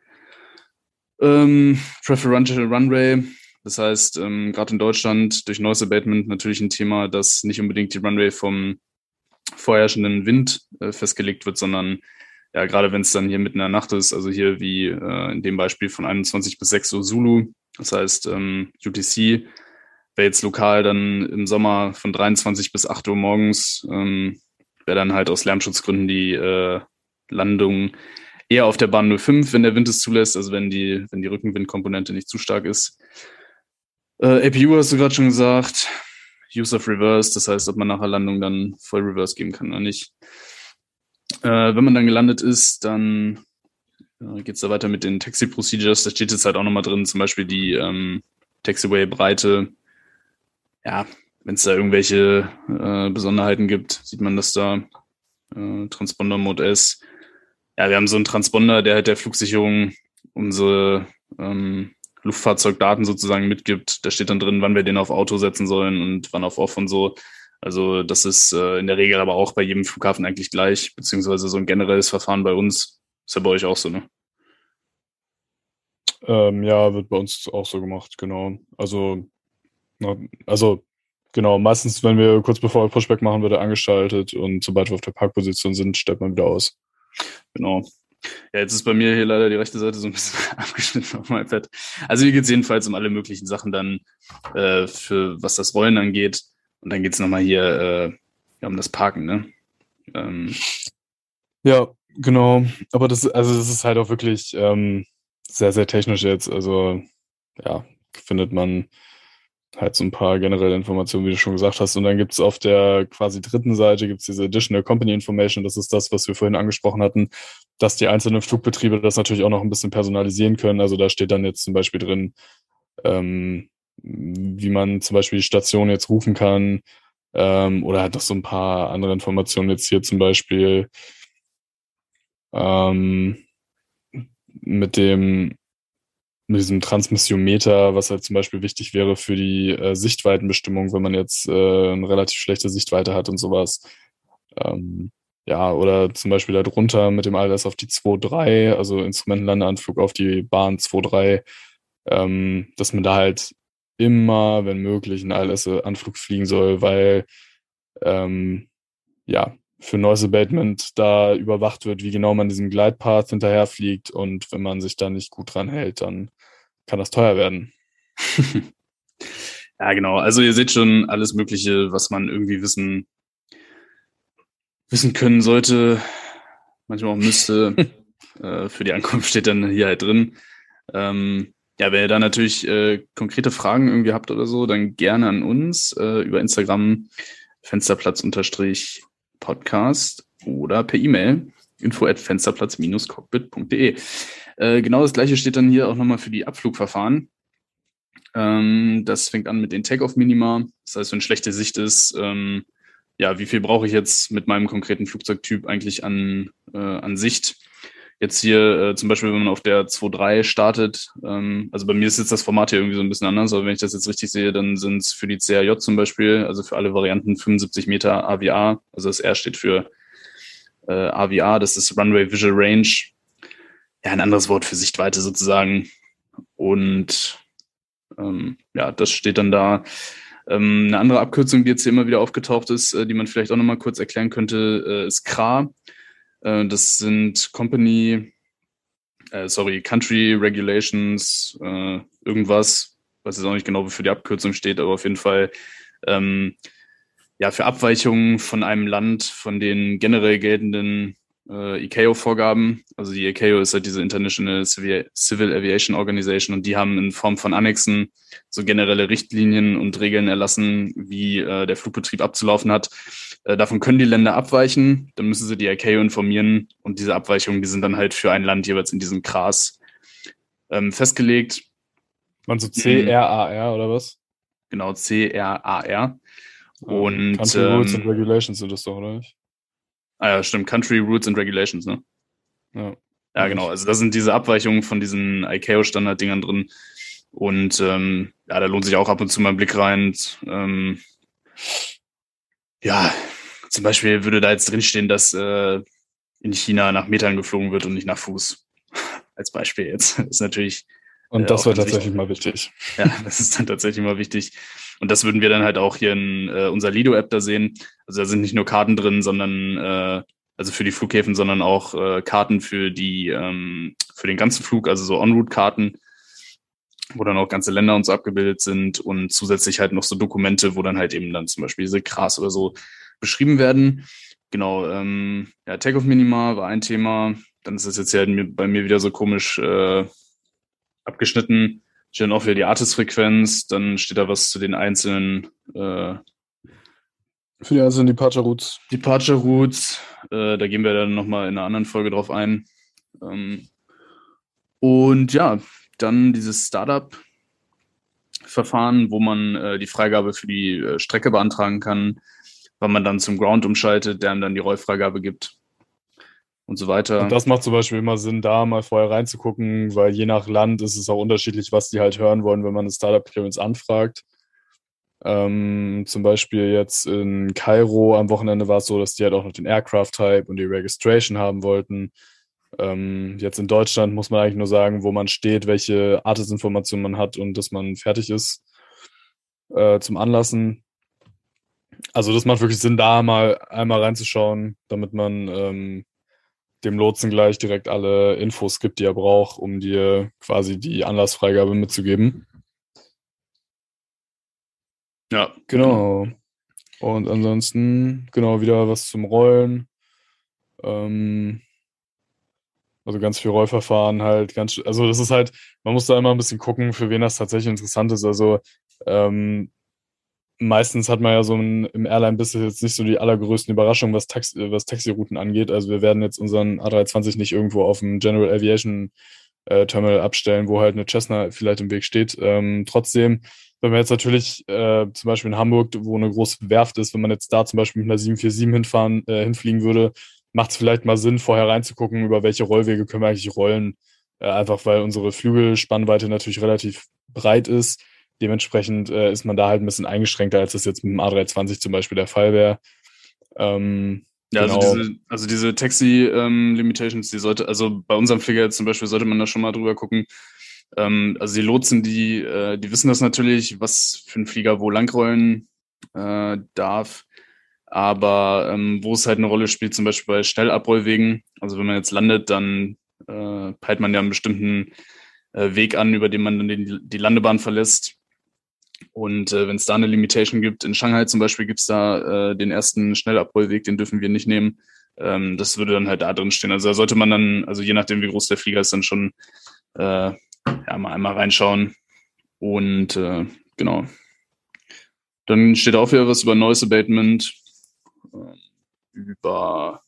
Ähm, Preferential Runway, das heißt, ähm, gerade in Deutschland durch Noise Abatement natürlich ein Thema, dass nicht unbedingt die Runway vom vorherrschenden Wind äh, festgelegt wird, sondern ja, gerade wenn es dann hier mitten in der Nacht ist, also hier wie äh, in dem Beispiel von 21 bis 6 Uhr Zulu, das heißt ähm, UTC, wäre jetzt lokal dann im Sommer von 23 bis 8 Uhr morgens, ähm, wäre dann halt aus Lärmschutzgründen die äh, Landung eher auf der Bahn 05, wenn der Wind es zulässt, also wenn die, wenn die Rückenwindkomponente nicht zu stark ist. Äh, APU hast du gerade schon gesagt. Use of Reverse, das heißt, ob man nach der Landung dann voll Reverse geben kann oder nicht. Äh, wenn man dann gelandet ist, dann äh, geht es da weiter mit den Taxi Procedures. Da steht jetzt halt auch nochmal drin, zum Beispiel die ähm, Taxiway-Breite ja, wenn es da irgendwelche äh, Besonderheiten gibt, sieht man das da. Äh, Transponder Mode S. Ja, wir haben so einen Transponder, der halt der Flugsicherung unsere ähm, Luftfahrzeugdaten sozusagen mitgibt. Da steht dann drin, wann wir den auf Auto setzen sollen und wann auf Off und so. Also das ist äh, in der Regel aber auch bei jedem Flughafen eigentlich gleich, beziehungsweise so ein generelles Verfahren bei uns. Ist ja bei euch auch so, ne? Ähm, ja, wird bei uns auch so gemacht, genau. Also also genau, meistens, wenn wir kurz bevor wir Pushback machen, wird er angeschaltet und sobald wir auf der Parkposition sind, stellt man wieder aus. Genau. Ja, jetzt ist bei mir hier leider die rechte Seite so ein bisschen abgeschnitten auf meinem iPad. Also hier geht es jedenfalls um alle möglichen Sachen dann, äh, für was das Rollen angeht. Und dann geht es nochmal hier äh, ja, um das Parken, ne? Ähm. Ja, genau. Aber das, also das ist halt auch wirklich ähm, sehr, sehr technisch jetzt. Also ja, findet man halt so ein paar generelle Informationen, wie du schon gesagt hast. Und dann gibt es auf der quasi dritten Seite gibt's diese Additional Company Information. Das ist das, was wir vorhin angesprochen hatten, dass die einzelnen Flugbetriebe das natürlich auch noch ein bisschen personalisieren können. Also da steht dann jetzt zum Beispiel drin, ähm, wie man zum Beispiel die Station jetzt rufen kann. Ähm, oder halt noch so ein paar andere Informationen jetzt hier zum Beispiel ähm, mit dem mit diesem Transmissiometer, was halt zum Beispiel wichtig wäre für die äh, Sichtweitenbestimmung, wenn man jetzt äh, eine relativ schlechte Sichtweite hat und sowas. Ähm, ja, oder zum Beispiel darunter mit dem ALS auf die 2.3, also Instrumentenlandeanflug auf die Bahn 2.3, ähm, dass man da halt immer, wenn möglich, einen ALS-Anflug fliegen soll, weil ähm, ja, für Noise Abatement da überwacht wird, wie genau man diesem Gleitpath hinterherfliegt und wenn man sich da nicht gut dran hält, dann kann das teuer werden. ja, genau. Also ihr seht schon alles Mögliche, was man irgendwie wissen, wissen können sollte, manchmal auch müsste. äh, für die Ankunft steht dann hier halt drin. Ähm, ja, wenn ihr da natürlich äh, konkrete Fragen irgendwie habt oder so, dann gerne an uns äh, über Instagram Fensterplatz-Podcast oder per E-Mail info at fensterplatz-cockpit.de. Äh, genau das gleiche steht dann hier auch nochmal für die Abflugverfahren. Ähm, das fängt an mit den Take-off-Minima. Das heißt, wenn schlechte Sicht ist, ähm, ja, wie viel brauche ich jetzt mit meinem konkreten Flugzeugtyp eigentlich an, äh, an Sicht? Jetzt hier äh, zum Beispiel, wenn man auf der 2.3 startet, ähm, also bei mir ist jetzt das Format hier irgendwie so ein bisschen anders, aber wenn ich das jetzt richtig sehe, dann sind es für die CRJ zum Beispiel, also für alle Varianten 75 Meter AVA, also das R steht für äh, AVA, das ist Runway Visual Range, ja, ein anderes Wort für Sichtweite sozusagen. Und ähm, ja, das steht dann da. Ähm, eine andere Abkürzung, die jetzt hier immer wieder aufgetaucht ist, äh, die man vielleicht auch nochmal kurz erklären könnte, äh, ist CRA. Äh, das sind Company, äh, sorry, Country Regulations, äh, irgendwas. weiß jetzt auch nicht genau, wofür die Abkürzung steht, aber auf jeden Fall ähm, ja für Abweichungen von einem Land, von den generell geltenden äh, ICAO-Vorgaben. Also die ICAO ist halt diese International Civil, Aviation Organization und die haben in Form von Annexen so generelle Richtlinien und Regeln erlassen, wie äh, der Flugbetrieb abzulaufen hat. Äh, davon können die Länder abweichen, dann müssen sie die ICAO informieren und diese Abweichungen, die sind dann halt für ein Land jeweils in diesem CRAS ähm, festgelegt. Man so C-R-A-R oder was? Genau, C-R-A-R. Und Country ähm, Rules and Regulations sind das doch, oder nicht? Ah ja, stimmt. Country Rules and Regulations, ne? Ja. Ja, genau. Also da sind diese Abweichungen von diesen ICAO-Standard-Dingern drin. Und ähm, ja, da lohnt sich auch ab und zu mal ein Blick rein. Ähm, ja, zum Beispiel würde da jetzt drinstehen, dass äh, in China nach Metern geflogen wird und nicht nach Fuß. Als Beispiel jetzt. Das ist natürlich. Und äh, das äh, war tatsächlich mal wichtig. Ja, das ist dann tatsächlich mal wichtig. Und das würden wir dann halt auch hier in äh, unserer Lido-App da sehen. Also da sind nicht nur Karten drin, sondern äh, also für die Flughäfen, sondern auch äh, Karten für die ähm, für den ganzen Flug, also so En-Route-Karten, wo dann auch ganze Länder und so abgebildet sind und zusätzlich halt noch so Dokumente, wo dann halt eben dann zum Beispiel diese Gras oder so beschrieben werden. Genau, ähm, ja, Takeoff Minima war ein Thema. Dann ist es jetzt ja bei mir wieder so komisch äh, abgeschnitten steht dann auch wieder die Artist-Frequenz, dann steht da was zu den einzelnen äh, für die einzelnen Departure Routes. Departure Routes, äh, da gehen wir dann nochmal in einer anderen Folge drauf ein. Ähm, und ja, dann dieses Startup-Verfahren, wo man äh, die Freigabe für die äh, Strecke beantragen kann, wann man dann zum Ground umschaltet, der einem dann die Rollfreigabe gibt und so weiter. Und das macht zum Beispiel immer Sinn, da mal vorher reinzugucken, weil je nach Land ist es auch unterschiedlich, was die halt hören wollen, wenn man eine Startup Clearance anfragt. Ähm, zum Beispiel jetzt in Kairo am Wochenende war es so, dass die halt auch noch den Aircraft Type und die Registration haben wollten. Ähm, jetzt in Deutschland muss man eigentlich nur sagen, wo man steht, welche Artisinformationen man hat und dass man fertig ist äh, zum Anlassen. Also das macht wirklich Sinn, da mal einmal reinzuschauen, damit man ähm, dem Lotsen gleich direkt alle Infos gibt, die er braucht, um dir quasi die Anlassfreigabe mitzugeben. Ja. Genau. Und ansonsten, genau, wieder was zum Rollen. Ähm, also ganz viel Rollverfahren halt, ganz, also das ist halt, man muss da immer ein bisschen gucken, für wen das tatsächlich interessant ist. Also ähm, meistens hat man ja so ein, im Airline-Business jetzt nicht so die allergrößten Überraschungen, was, Taxi, was Taxirouten angeht. Also wir werden jetzt unseren A320 nicht irgendwo auf dem General Aviation äh, Terminal abstellen, wo halt eine Cessna vielleicht im Weg steht. Ähm, trotzdem, wenn man jetzt natürlich äh, zum Beispiel in Hamburg, wo eine große Werft ist, wenn man jetzt da zum Beispiel mit einer 747 hinfahren, äh, hinfliegen würde, macht es vielleicht mal Sinn, vorher reinzugucken, über welche Rollwege können wir eigentlich rollen. Äh, einfach weil unsere Flügelspannweite natürlich relativ breit ist Dementsprechend äh, ist man da halt ein bisschen eingeschränkter, als das jetzt mit dem A320 zum Beispiel der Fall wäre. Ähm, ja, also genau. also diese, also diese Taxi-Limitations, ähm, die sollte, also bei unserem Flieger zum Beispiel sollte man da schon mal drüber gucken. Ähm, also die Lotsen, die, äh, die wissen das natürlich, was für ein Flieger wo langrollen äh, darf. Aber ähm, wo es halt eine Rolle spielt, zum Beispiel bei Schnellabrollwegen, also wenn man jetzt landet, dann äh, peilt man ja einen bestimmten äh, Weg an, über den man dann den, die Landebahn verlässt. Und äh, wenn es da eine Limitation gibt, in Shanghai zum Beispiel gibt es da äh, den ersten Schnellabrollweg, den dürfen wir nicht nehmen. Ähm, das würde dann halt da drin stehen. Also da sollte man dann, also je nachdem, wie groß der Flieger ist, dann schon äh, ja, mal einmal reinschauen. Und äh, genau. Dann steht auch wieder was über Noise Abatement, äh, über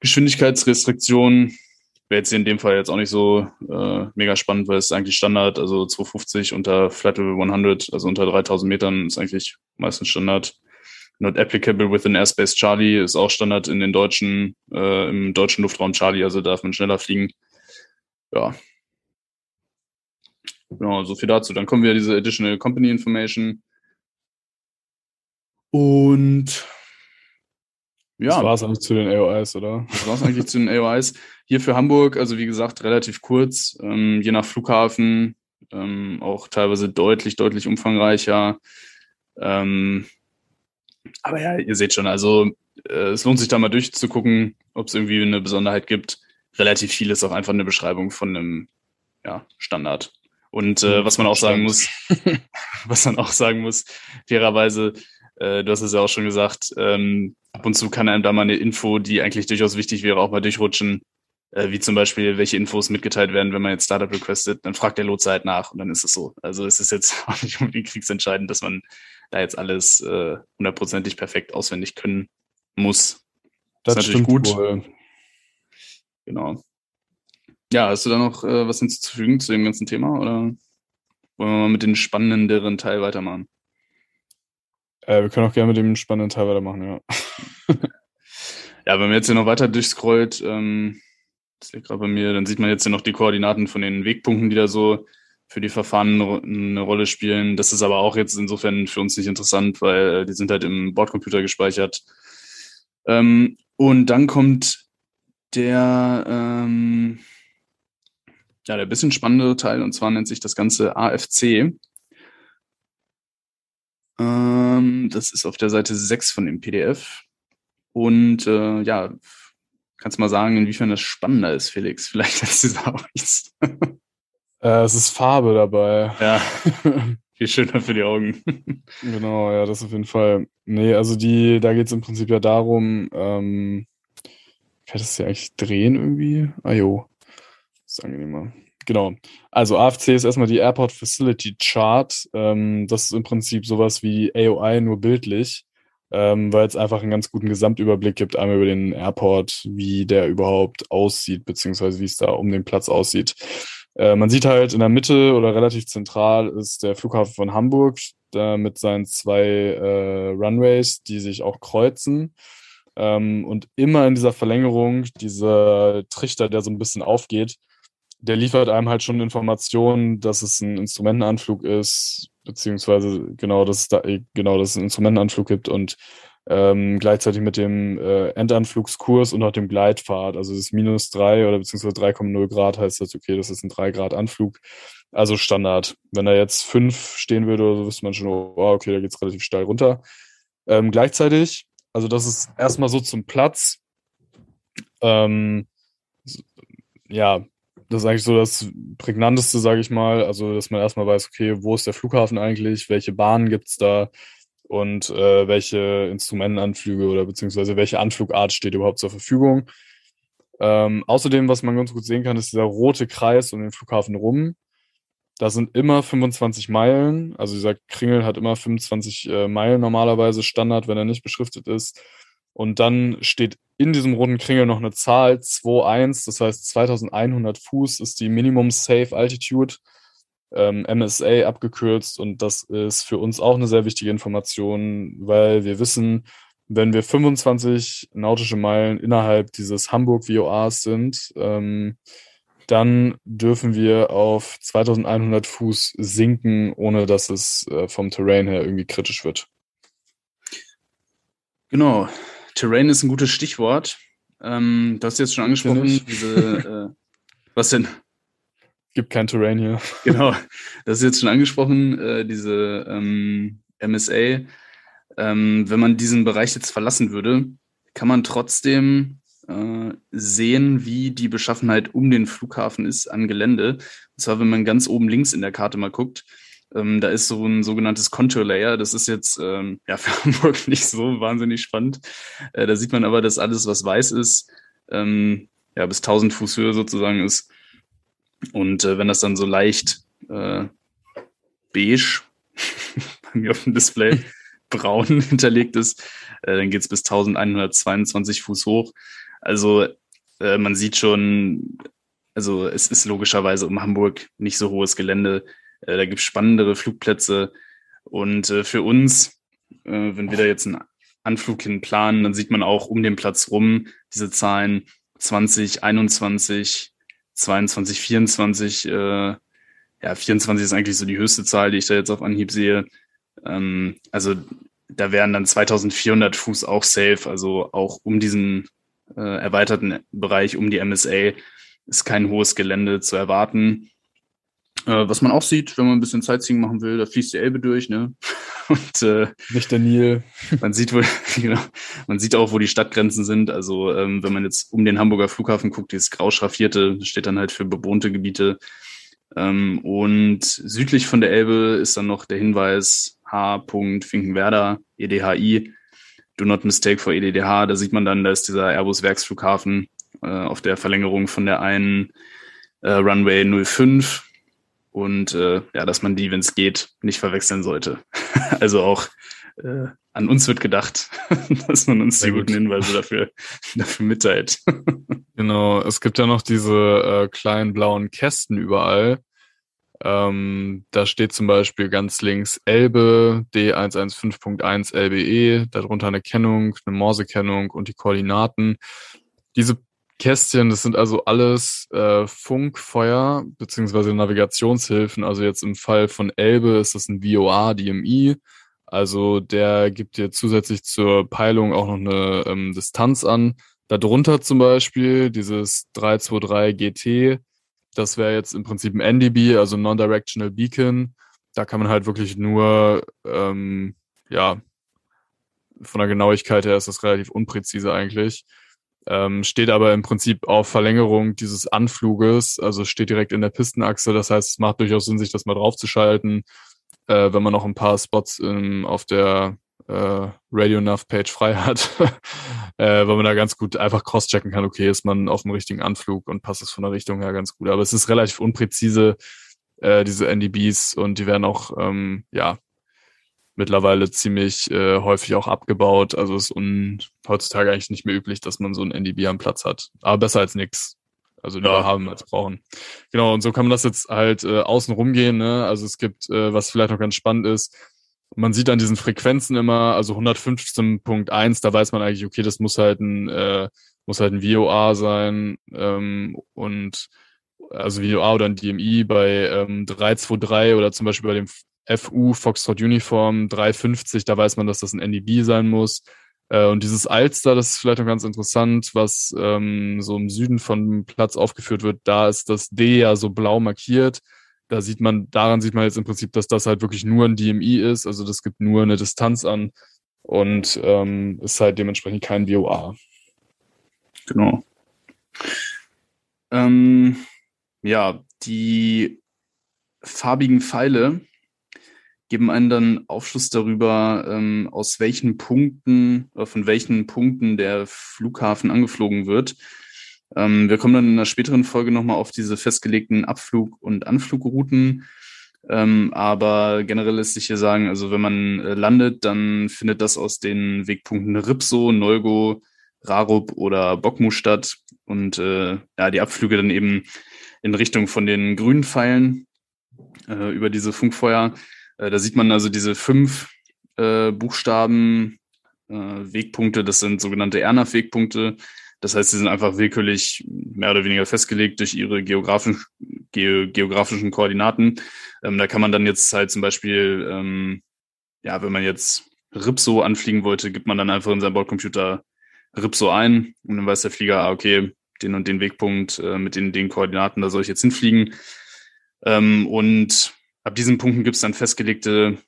Geschwindigkeitsrestriktionen wäre jetzt in dem Fall jetzt auch nicht so äh, mega spannend, weil es eigentlich Standard, also 250 unter Flight Level 100, also unter 3000 Metern ist eigentlich meistens Standard. Not applicable within Airspace Charlie ist auch Standard in den deutschen, äh, im deutschen Luftraum Charlie, also darf man schneller fliegen. Ja. Genau, so viel dazu. Dann kommen wir diese Additional Company Information. Und ja. Das war es eigentlich zu den AOIs, oder? Das war es eigentlich zu den AOIs. Hier für Hamburg, also wie gesagt, relativ kurz, ähm, je nach Flughafen, ähm, auch teilweise deutlich, deutlich umfangreicher. Ähm, aber ja, ihr seht schon, also äh, es lohnt sich da mal durchzugucken, ob es irgendwie eine Besonderheit gibt. Relativ viel ist auch einfach eine Beschreibung von einem ja, Standard. Und äh, was man auch sagen muss, was man auch sagen muss, fairerweise, äh, du hast es ja auch schon gesagt, ähm, ab und zu kann einem da mal eine Info, die eigentlich durchaus wichtig wäre, auch mal durchrutschen, äh, wie zum Beispiel, welche Infos mitgeteilt werden, wenn man jetzt Startup requestet, dann fragt der Lotse halt nach und dann ist es so. Also es ist jetzt auch nicht unbedingt kriegsentscheidend, dass man da jetzt alles äh, hundertprozentig perfekt auswendig können muss. Das, das ist natürlich gut. Wohl. Genau. Ja, hast du da noch äh, was hinzuzufügen zu dem ganzen Thema oder wollen wir mal mit dem spannenderen Teil weitermachen? Äh, wir können auch gerne mit dem spannenden Teil weitermachen, ja. ja, wenn man jetzt hier noch weiter durchscrollt, ähm, das liegt gerade bei mir, dann sieht man jetzt hier noch die Koordinaten von den Wegpunkten, die da so für die Verfahren eine Rolle spielen. Das ist aber auch jetzt insofern für uns nicht interessant, weil äh, die sind halt im Bordcomputer gespeichert. Ähm, und dann kommt der, ähm, ja, der bisschen spannendere Teil, und zwar nennt sich das Ganze AFC. Ähm, das ist auf der Seite 6 von dem PDF. Und äh, ja, kannst du mal sagen, inwiefern das spannender ist, Felix? Vielleicht als dieser auch nichts. Äh, es ist Farbe dabei. Ja. Viel schöner für die Augen. genau, ja, das auf jeden Fall. Nee, also die, da geht es im Prinzip ja darum, ähm, kann das ja eigentlich drehen irgendwie? Ah jo, das ist angenehmer. Genau. Also AFC ist erstmal die Airport Facility Chart. Ähm, das ist im Prinzip sowas wie AOI, nur bildlich, ähm, weil es einfach einen ganz guten Gesamtüberblick gibt, einmal über den Airport, wie der überhaupt aussieht, beziehungsweise wie es da um den Platz aussieht. Äh, man sieht halt in der Mitte oder relativ zentral ist der Flughafen von Hamburg äh, mit seinen zwei äh, Runways, die sich auch kreuzen. Ähm, und immer in dieser Verlängerung, dieser Trichter, der so ein bisschen aufgeht, der liefert einem halt schon Informationen, dass es ein Instrumentenanflug ist, beziehungsweise genau, dass es da genau, dass es einen Instrumentenanflug gibt und ähm, gleichzeitig mit dem äh, Endanflugskurs und auch dem Gleitpfad. Also das ist minus drei oder beziehungsweise 3,0 Grad heißt das, okay, das ist ein 3 Grad Anflug. Also Standard. Wenn da jetzt fünf stehen würde, oder so, wüsste man schon, oh, okay, da geht's relativ steil runter. Ähm, gleichzeitig, also das ist erstmal so zum Platz. Ähm, ja, das ist eigentlich so das Prägnanteste, sage ich mal. Also, dass man erstmal weiß, okay, wo ist der Flughafen eigentlich, welche Bahnen gibt's da, und äh, welche Instrumentenanflüge oder beziehungsweise welche Anflugart steht überhaupt zur Verfügung. Ähm, außerdem, was man ganz gut sehen kann, ist dieser rote Kreis um den Flughafen rum. Da sind immer 25 Meilen. Also dieser Kringel hat immer 25 äh, Meilen normalerweise Standard, wenn er nicht beschriftet ist. Und dann steht in diesem roten Kringel noch eine Zahl 2.1, das heißt 2100 Fuß ist die Minimum Safe Altitude ähm, MSA abgekürzt und das ist für uns auch eine sehr wichtige Information, weil wir wissen, wenn wir 25 nautische Meilen innerhalb dieses Hamburg VOAs sind, ähm, dann dürfen wir auf 2100 Fuß sinken, ohne dass es äh, vom Terrain her irgendwie kritisch wird. Genau. Terrain ist ein gutes Stichwort. Ähm, du hast jetzt schon angesprochen, diese, äh, was denn? Gibt kein Terrain hier. Genau, das ist jetzt schon angesprochen, äh, diese ähm, MSA. Ähm, wenn man diesen Bereich jetzt verlassen würde, kann man trotzdem äh, sehen, wie die Beschaffenheit um den Flughafen ist an Gelände. Und zwar, wenn man ganz oben links in der Karte mal guckt, ähm, da ist so ein sogenanntes Contour Layer. Das ist jetzt ähm, ja für Hamburg nicht so wahnsinnig spannend. Äh, da sieht man aber, dass alles, was weiß ist, ähm, ja bis 1000 Fuß Höhe sozusagen ist. Und äh, wenn das dann so leicht äh, beige bei mir auf dem Display braun hinterlegt ist, äh, dann geht's bis 1122 Fuß hoch. Also äh, man sieht schon, also es ist logischerweise um Hamburg nicht so hohes Gelände. Äh, da gibt's spannendere Flugplätze. Und äh, für uns, äh, wenn wir da jetzt einen Anflug hin planen, dann sieht man auch um den Platz rum diese Zahlen 20, 21, 22, 24, äh, ja, 24 ist eigentlich so die höchste Zahl, die ich da jetzt auf Anhieb sehe. Ähm, also da wären dann 2400 Fuß auch safe, also auch um diesen äh, erweiterten Bereich, um die MSA, ist kein hohes Gelände zu erwarten. Äh, was man auch sieht, wenn man ein bisschen Sightseeing machen will, da fließt die Elbe durch, ne? Und äh, nicht der Nil. Man sieht wohl, genau, man sieht auch, wo die Stadtgrenzen sind. Also ähm, wenn man jetzt um den Hamburger Flughafen guckt, dieses grau schraffierte, steht dann halt für bewohnte Gebiete. Ähm, und südlich von der Elbe ist dann noch der Hinweis H. Finkenwerder, EDHI. Do not mistake for EDDH. Da sieht man dann, da ist dieser Airbus-Werksflughafen äh, auf der Verlängerung von der einen äh, Runway 05. Und äh, ja, dass man die, wenn es geht, nicht verwechseln sollte. also auch äh, an uns wird gedacht, dass man uns Sehr die guten Hinweise dafür, dafür mitteilt. genau, es gibt ja noch diese äh, kleinen blauen Kästen überall. Ähm, da steht zum Beispiel ganz links Elbe D115.1 LBE, darunter eine Kennung, eine Morsekennung und die Koordinaten. Diese Kästchen, das sind also alles äh, Funkfeuer beziehungsweise Navigationshilfen. Also jetzt im Fall von Elbe ist das ein VOA DMI. Also der gibt dir zusätzlich zur Peilung auch noch eine ähm, Distanz an. Darunter zum Beispiel dieses 323 GT, das wäre jetzt im Prinzip ein NDB, also Non-Directional Beacon. Da kann man halt wirklich nur, ähm, ja, von der Genauigkeit her ist das relativ unpräzise eigentlich. Ähm, steht aber im Prinzip auf Verlängerung dieses Anfluges, also steht direkt in der Pistenachse. Das heißt, es macht durchaus Sinn, sich das mal draufzuschalten äh, wenn man noch ein paar Spots ähm, auf der äh, Radio Nav Page frei hat, äh, weil man da ganz gut einfach cross-checken kann, okay, ist man auf dem richtigen Anflug und passt es von der Richtung her ganz gut. Aber es ist relativ unpräzise, äh, diese NDBs und die werden auch, ähm, ja, mittlerweile ziemlich äh, häufig auch abgebaut. Also ist un heutzutage eigentlich nicht mehr üblich, dass man so ein NDB am Platz hat. Aber besser als nichts. Also lieber ja. haben als brauchen. Genau, und so kann man das jetzt halt äh, außen rumgehen. Ne? Also es gibt, äh, was vielleicht noch ganz spannend ist, man sieht an diesen Frequenzen immer, also 115.1, da weiß man eigentlich, okay, das muss halt ein, äh, muss halt ein VOA sein ähm, und also VOA oder ein DMI bei ähm, 323 oder zum Beispiel bei dem FU Foxtrot Uniform 350, da weiß man, dass das ein NDB sein muss. Äh, und dieses Alster, das ist vielleicht noch ganz interessant, was ähm, so im Süden von Platz aufgeführt wird, da ist das D ja so blau markiert. Da sieht man, daran sieht man jetzt im Prinzip, dass das halt wirklich nur ein DMI ist. Also das gibt nur eine Distanz an und ähm, ist halt dementsprechend kein VOA. Genau. Ähm, ja, die farbigen Pfeile geben einen dann Aufschluss darüber, ähm, aus welchen Punkten, oder von welchen Punkten der Flughafen angeflogen wird. Ähm, wir kommen dann in einer späteren Folge nochmal auf diese festgelegten Abflug- und Anflugrouten. Ähm, aber generell lässt sich hier sagen, also wenn man äh, landet, dann findet das aus den Wegpunkten Ripso, Neugo, Rarup oder Bockmu statt. Und äh, ja, die Abflüge dann eben in Richtung von den grünen Pfeilen äh, über diese Funkfeuer äh, da sieht man also diese fünf äh, Buchstaben äh, Wegpunkte, das sind sogenannte Ernaf-Wegpunkte. Das heißt, sie sind einfach willkürlich mehr oder weniger festgelegt durch ihre geografisch, ge geografischen Koordinaten. Ähm, da kann man dann jetzt halt zum Beispiel, ähm, ja, wenn man jetzt Ripso anfliegen wollte, gibt man dann einfach in seinem Bordcomputer Ripso ein und dann weiß der Flieger, ah, okay, den und den Wegpunkt äh, mit den, den Koordinaten, da soll ich jetzt hinfliegen. Ähm, und ab diesen Punkten gibt es dann festgelegte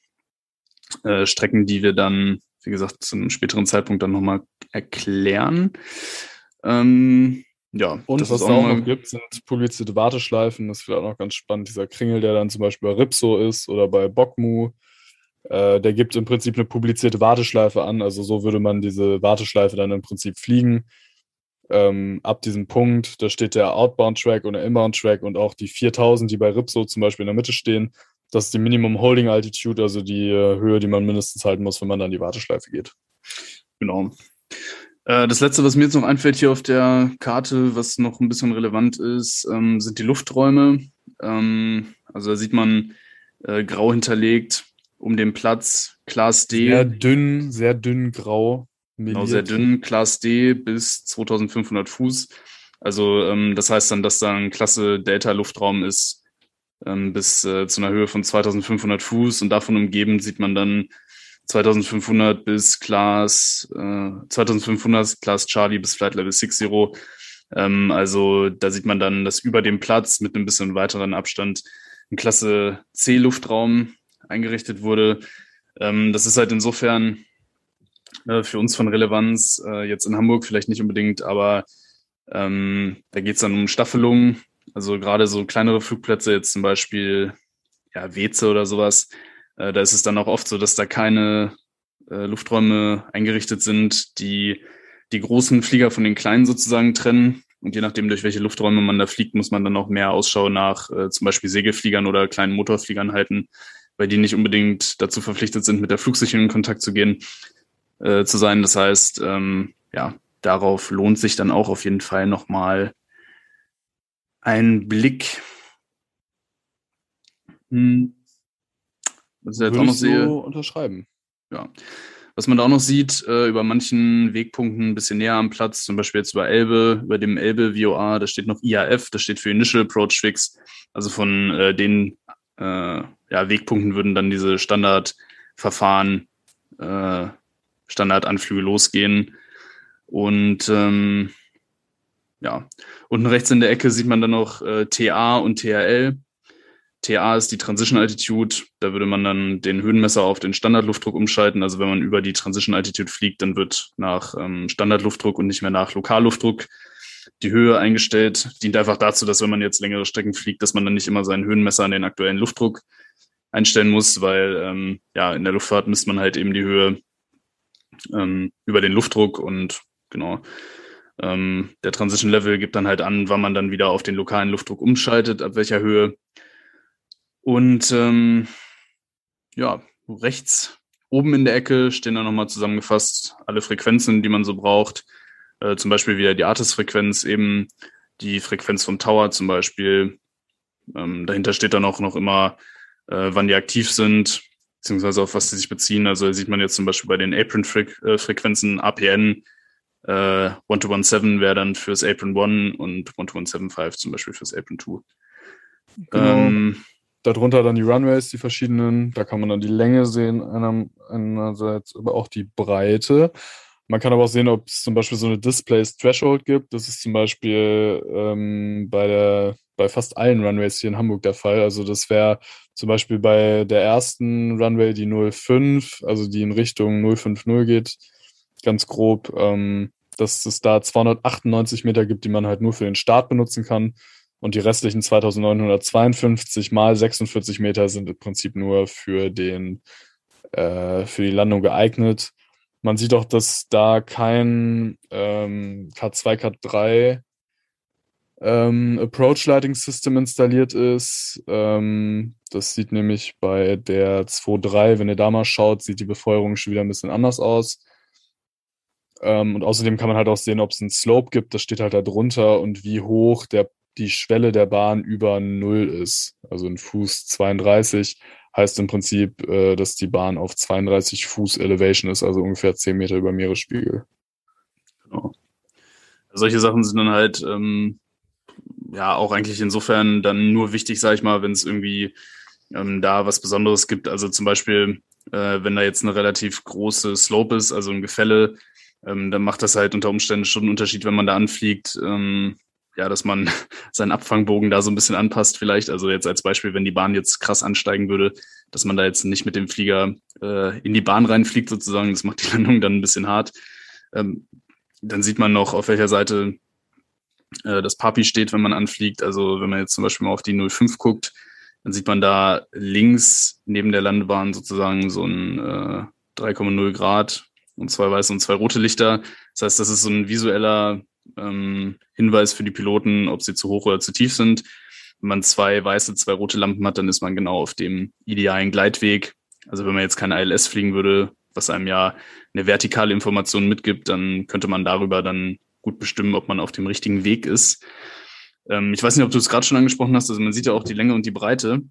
äh, Strecken, die wir dann, wie gesagt, zu einem späteren Zeitpunkt dann nochmal erklären. Ähm, ja, und was es auch, noch gibt, sind publizierte Warteschleifen. Das ist vielleicht auch noch ganz spannend. Dieser Kringel, der dann zum Beispiel bei Ripso ist oder bei Bockmu, äh, der gibt im Prinzip eine publizierte Warteschleife an. Also so würde man diese Warteschleife dann im Prinzip fliegen. Ähm, ab diesem Punkt, da steht der Outbound-Track und der Inbound-Track und auch die 4000, die bei Ripso zum Beispiel in der Mitte stehen. Das ist die Minimum Holding Altitude, also die äh, Höhe, die man mindestens halten muss, wenn man dann die Warteschleife geht. Genau. Äh, das letzte, was mir jetzt noch einfällt hier auf der Karte, was noch ein bisschen relevant ist, ähm, sind die Lufträume. Ähm, also da sieht man äh, grau hinterlegt um den Platz, Class D. Sehr dünn, sehr dünn grau. Genau, sehr dünn, Class D bis 2500 Fuß. Also ähm, das heißt dann, dass da ein Klasse Delta Luftraum ist ähm, bis äh, zu einer Höhe von 2500 Fuß und davon umgeben sieht man dann 2500 bis Class äh, 2500 Class Charlie bis Flight Level 60. Ähm, also da sieht man dann, dass über dem Platz mit einem bisschen weiteren Abstand ein Klasse C Luftraum eingerichtet wurde. Ähm, das ist halt insofern äh, für uns von Relevanz. Äh, jetzt in Hamburg vielleicht nicht unbedingt, aber ähm, da geht es dann um Staffelungen. Also gerade so kleinere Flugplätze, jetzt zum Beispiel ja, Weze oder sowas, äh, da ist es dann auch oft so, dass da keine äh, Lufträume eingerichtet sind, die die großen Flieger von den kleinen sozusagen trennen. Und je nachdem, durch welche Lufträume man da fliegt, muss man dann auch mehr Ausschau nach äh, zum Beispiel Segelfliegern oder kleinen Motorfliegern halten, weil die nicht unbedingt dazu verpflichtet sind, mit der Flugsicherung in Kontakt zu gehen, äh, zu sein. Das heißt, ähm, ja, darauf lohnt sich dann auch auf jeden Fall nochmal ein Blick. Hm. Was ich jetzt Würde auch noch sehe. So unterschreiben. Ja. Was man da auch noch sieht, äh, über manchen Wegpunkten ein bisschen näher am Platz, zum Beispiel jetzt über Elbe, über dem Elbe VOA, da steht noch IAF, das steht für Initial Approach Fix. Also von äh, den äh, ja, Wegpunkten würden dann diese Standardverfahren, äh, Standardanflüge losgehen. Und ähm, ja, unten rechts in der Ecke sieht man dann noch äh, TA und TRL. TA ist die Transition Altitude. Da würde man dann den Höhenmesser auf den Standardluftdruck umschalten. Also wenn man über die Transition Altitude fliegt, dann wird nach ähm, Standardluftdruck und nicht mehr nach Lokalluftdruck die Höhe eingestellt. Dient einfach dazu, dass wenn man jetzt längere Strecken fliegt, dass man dann nicht immer seinen Höhenmesser an den aktuellen Luftdruck einstellen muss, weil ähm, ja in der Luftfahrt misst man halt eben die Höhe ähm, über den Luftdruck und genau. Ähm, der Transition Level gibt dann halt an, wann man dann wieder auf den lokalen Luftdruck umschaltet, ab welcher Höhe. Und ähm, ja, rechts oben in der Ecke stehen dann nochmal zusammengefasst alle Frequenzen, die man so braucht. Äh, zum Beispiel wieder die Artis-Frequenz, eben die Frequenz vom Tower zum Beispiel. Ähm, dahinter steht dann auch noch immer, äh, wann die aktiv sind, beziehungsweise auf was sie sich beziehen. Also sieht man jetzt zum Beispiel bei den Apron-Frequenzen APN, äh, 1217 wäre dann fürs Apron 1 und 1275 zum Beispiel fürs Apron 2. Genau. Ähm, Darunter dann die Runways, die verschiedenen. Da kann man dann die Länge sehen, einerseits, aber auch die Breite. Man kann aber auch sehen, ob es zum Beispiel so eine Displays Threshold gibt. Das ist zum Beispiel ähm, bei, der, bei fast allen Runways hier in Hamburg der Fall. Also das wäre zum Beispiel bei der ersten Runway die 05, also die in Richtung 050 geht, ganz grob, ähm, dass es da 298 Meter gibt, die man halt nur für den Start benutzen kann. Und die restlichen 2952 mal 46 Meter sind im Prinzip nur für den äh, für die Landung geeignet. Man sieht auch, dass da kein ähm, K2, K3 ähm, Approach Lighting System installiert ist. Ähm, das sieht nämlich bei der 2.3, wenn ihr da mal schaut, sieht die Befeuerung schon wieder ein bisschen anders aus. Ähm, und außerdem kann man halt auch sehen, ob es einen Slope gibt, das steht halt da drunter und wie hoch der die Schwelle der Bahn über Null ist. Also ein Fuß 32 heißt im Prinzip, äh, dass die Bahn auf 32 Fuß Elevation ist, also ungefähr 10 Meter über Meeresspiegel. Genau. Solche Sachen sind dann halt ähm, ja auch eigentlich insofern dann nur wichtig, sag ich mal, wenn es irgendwie ähm, da was Besonderes gibt. Also zum Beispiel, äh, wenn da jetzt eine relativ große Slope ist, also ein Gefälle, ähm, dann macht das halt unter Umständen schon einen Unterschied, wenn man da anfliegt. Ähm, ja, dass man seinen Abfangbogen da so ein bisschen anpasst vielleicht. Also jetzt als Beispiel, wenn die Bahn jetzt krass ansteigen würde, dass man da jetzt nicht mit dem Flieger äh, in die Bahn reinfliegt sozusagen. Das macht die Landung dann ein bisschen hart. Ähm, dann sieht man noch, auf welcher Seite äh, das Papi steht, wenn man anfliegt. Also wenn man jetzt zum Beispiel mal auf die 05 guckt, dann sieht man da links neben der Landebahn sozusagen so ein äh, 3,0 Grad und zwei weiße und zwei rote Lichter. Das heißt, das ist so ein visueller ähm, Hinweis für die Piloten, ob sie zu hoch oder zu tief sind. Wenn man zwei weiße, zwei rote Lampen hat, dann ist man genau auf dem idealen Gleitweg. Also wenn man jetzt kein ILS fliegen würde, was einem ja eine vertikale Information mitgibt, dann könnte man darüber dann gut bestimmen, ob man auf dem richtigen Weg ist. Ähm, ich weiß nicht, ob du es gerade schon angesprochen hast, also man sieht ja auch die Länge und die Breite.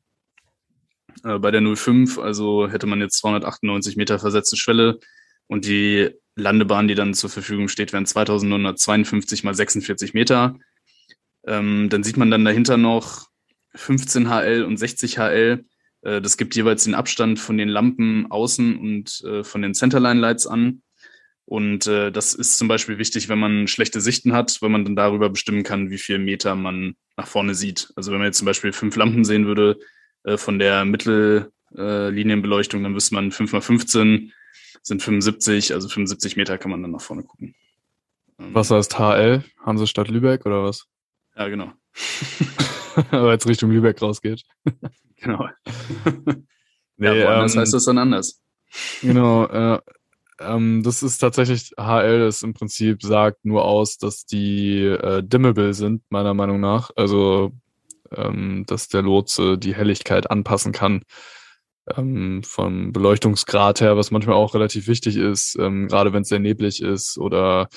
Äh, bei der 05, also hätte man jetzt 298 Meter versetzte Schwelle und die Landebahn, die dann zur Verfügung steht, wären 2952 mal 46 Meter. Ähm, dann sieht man dann dahinter noch 15 HL und 60 HL. Äh, das gibt jeweils den Abstand von den Lampen außen und äh, von den Centerline Lights an. Und äh, das ist zum Beispiel wichtig, wenn man schlechte Sichten hat, weil man dann darüber bestimmen kann, wie viel Meter man nach vorne sieht. Also wenn man jetzt zum Beispiel fünf Lampen sehen würde äh, von der Mittellinienbeleuchtung, dann wüsste man 5 mal 15 sind 75, also 75 Meter kann man dann nach vorne gucken. Ähm, was heißt HL? Hansestadt Lübeck oder was? Ja, genau. Weil es Richtung Lübeck rausgeht. genau. nee, ja, woanders ähm, heißt das dann anders. Genau, äh, ähm, das ist tatsächlich, HL ist im Prinzip sagt nur aus, dass die äh, dimmable sind, meiner Meinung nach. Also, ähm, dass der Lotse die Helligkeit anpassen kann. Ähm, vom Beleuchtungsgrad her, was manchmal auch relativ wichtig ist, ähm, gerade wenn es sehr neblig ist oder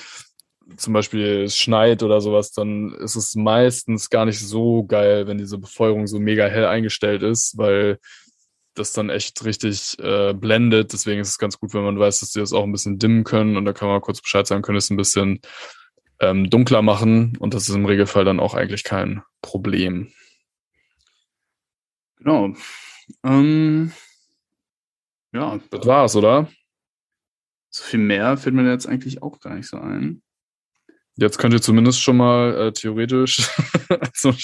zum Beispiel es schneit oder sowas, dann ist es meistens gar nicht so geil, wenn diese Befeuerung so mega hell eingestellt ist, weil das dann echt richtig äh, blendet. Deswegen ist es ganz gut, wenn man weiß, dass die das auch ein bisschen dimmen können und da kann man kurz Bescheid sagen, können es ein bisschen ähm, dunkler machen und das ist im Regelfall dann auch eigentlich kein Problem. Genau. Ähm, ja. Das war's, oder? So viel mehr fällt mir jetzt eigentlich auch gar nicht so ein. Jetzt könnt ihr zumindest schon mal äh, theoretisch zum,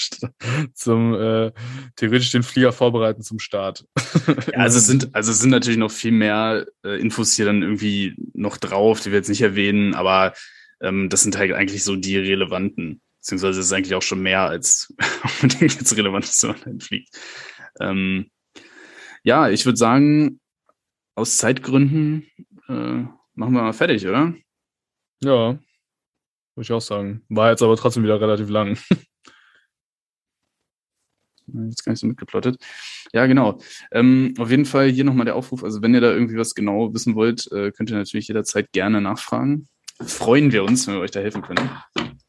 zum äh, theoretisch den Flieger vorbereiten zum Start. ja, also es sind also es sind natürlich noch viel mehr äh, Infos hier dann irgendwie noch drauf, die wir jetzt nicht erwähnen, aber ähm, das sind halt eigentlich so die relevanten, beziehungsweise es ist eigentlich auch schon mehr als unbedingt jetzt relevant ist, wenn man fliegt. Ähm, ja, ich würde sagen, aus Zeitgründen äh, machen wir mal fertig, oder? Ja. Würde ich auch sagen. War jetzt aber trotzdem wieder relativ lang. Jetzt gar nicht so mitgeplottet. Ja, genau. Ähm, auf jeden Fall hier nochmal der Aufruf. Also wenn ihr da irgendwie was genau wissen wollt, äh, könnt ihr natürlich jederzeit gerne nachfragen. Freuen wir uns, wenn wir euch da helfen können.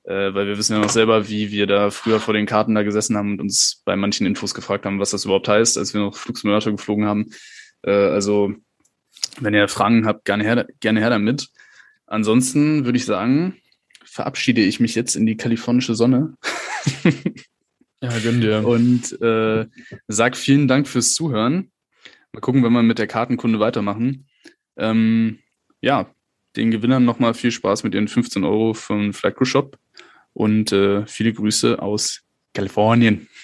Äh, weil wir wissen ja noch selber, wie wir da früher vor den Karten da gesessen haben und uns bei manchen Infos gefragt haben, was das überhaupt heißt, als wir noch Flugsimulator geflogen haben. Äh, also wenn ihr Fragen habt, gerne her, gerne her damit. Ansonsten würde ich sagen, verabschiede ich mich jetzt in die kalifornische Sonne. ja, gönn dir. Und äh, sag vielen Dank fürs Zuhören. Mal gucken, wenn wir mit der Kartenkunde weitermachen. Ähm, ja, den Gewinnern nochmal viel Spaß mit ihren 15 Euro vom Flight Crew Shop und äh, viele Grüße aus Kalifornien.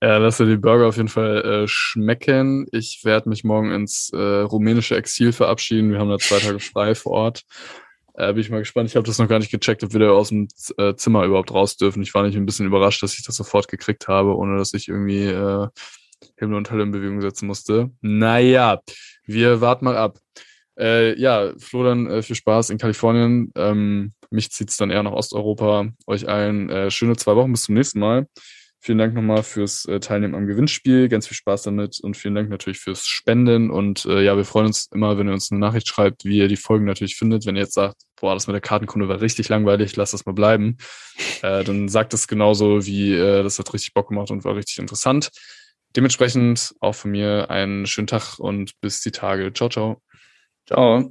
Ja, lass dir die Burger auf jeden Fall äh, schmecken. Ich werde mich morgen ins äh, rumänische Exil verabschieden. Wir haben da zwei Tage frei vor Ort. Äh, bin ich mal gespannt. Ich habe das noch gar nicht gecheckt, ob wir da aus dem äh, Zimmer überhaupt raus dürfen. Ich war nicht ein bisschen überrascht, dass ich das sofort gekriegt habe, ohne dass ich irgendwie äh, Himmel und Hölle in Bewegung setzen musste. Naja, wir warten mal ab. Äh, ja, Flo, dann äh, viel Spaß in Kalifornien. Ähm, mich zieht's dann eher nach Osteuropa. Euch allen äh, schöne zwei Wochen. Bis zum nächsten Mal. Vielen Dank nochmal fürs äh, Teilnehmen am Gewinnspiel. Ganz viel Spaß damit und vielen Dank natürlich fürs Spenden. Und äh, ja, wir freuen uns immer, wenn ihr uns eine Nachricht schreibt, wie ihr die Folgen natürlich findet. Wenn ihr jetzt sagt, boah, das mit der Kartenkunde war richtig langweilig, lasst das mal bleiben, äh, dann sagt es genauso, wie äh, das hat richtig Bock gemacht und war richtig interessant. Dementsprechend auch von mir einen schönen Tag und bis die Tage. Ciao, ciao. Ciao.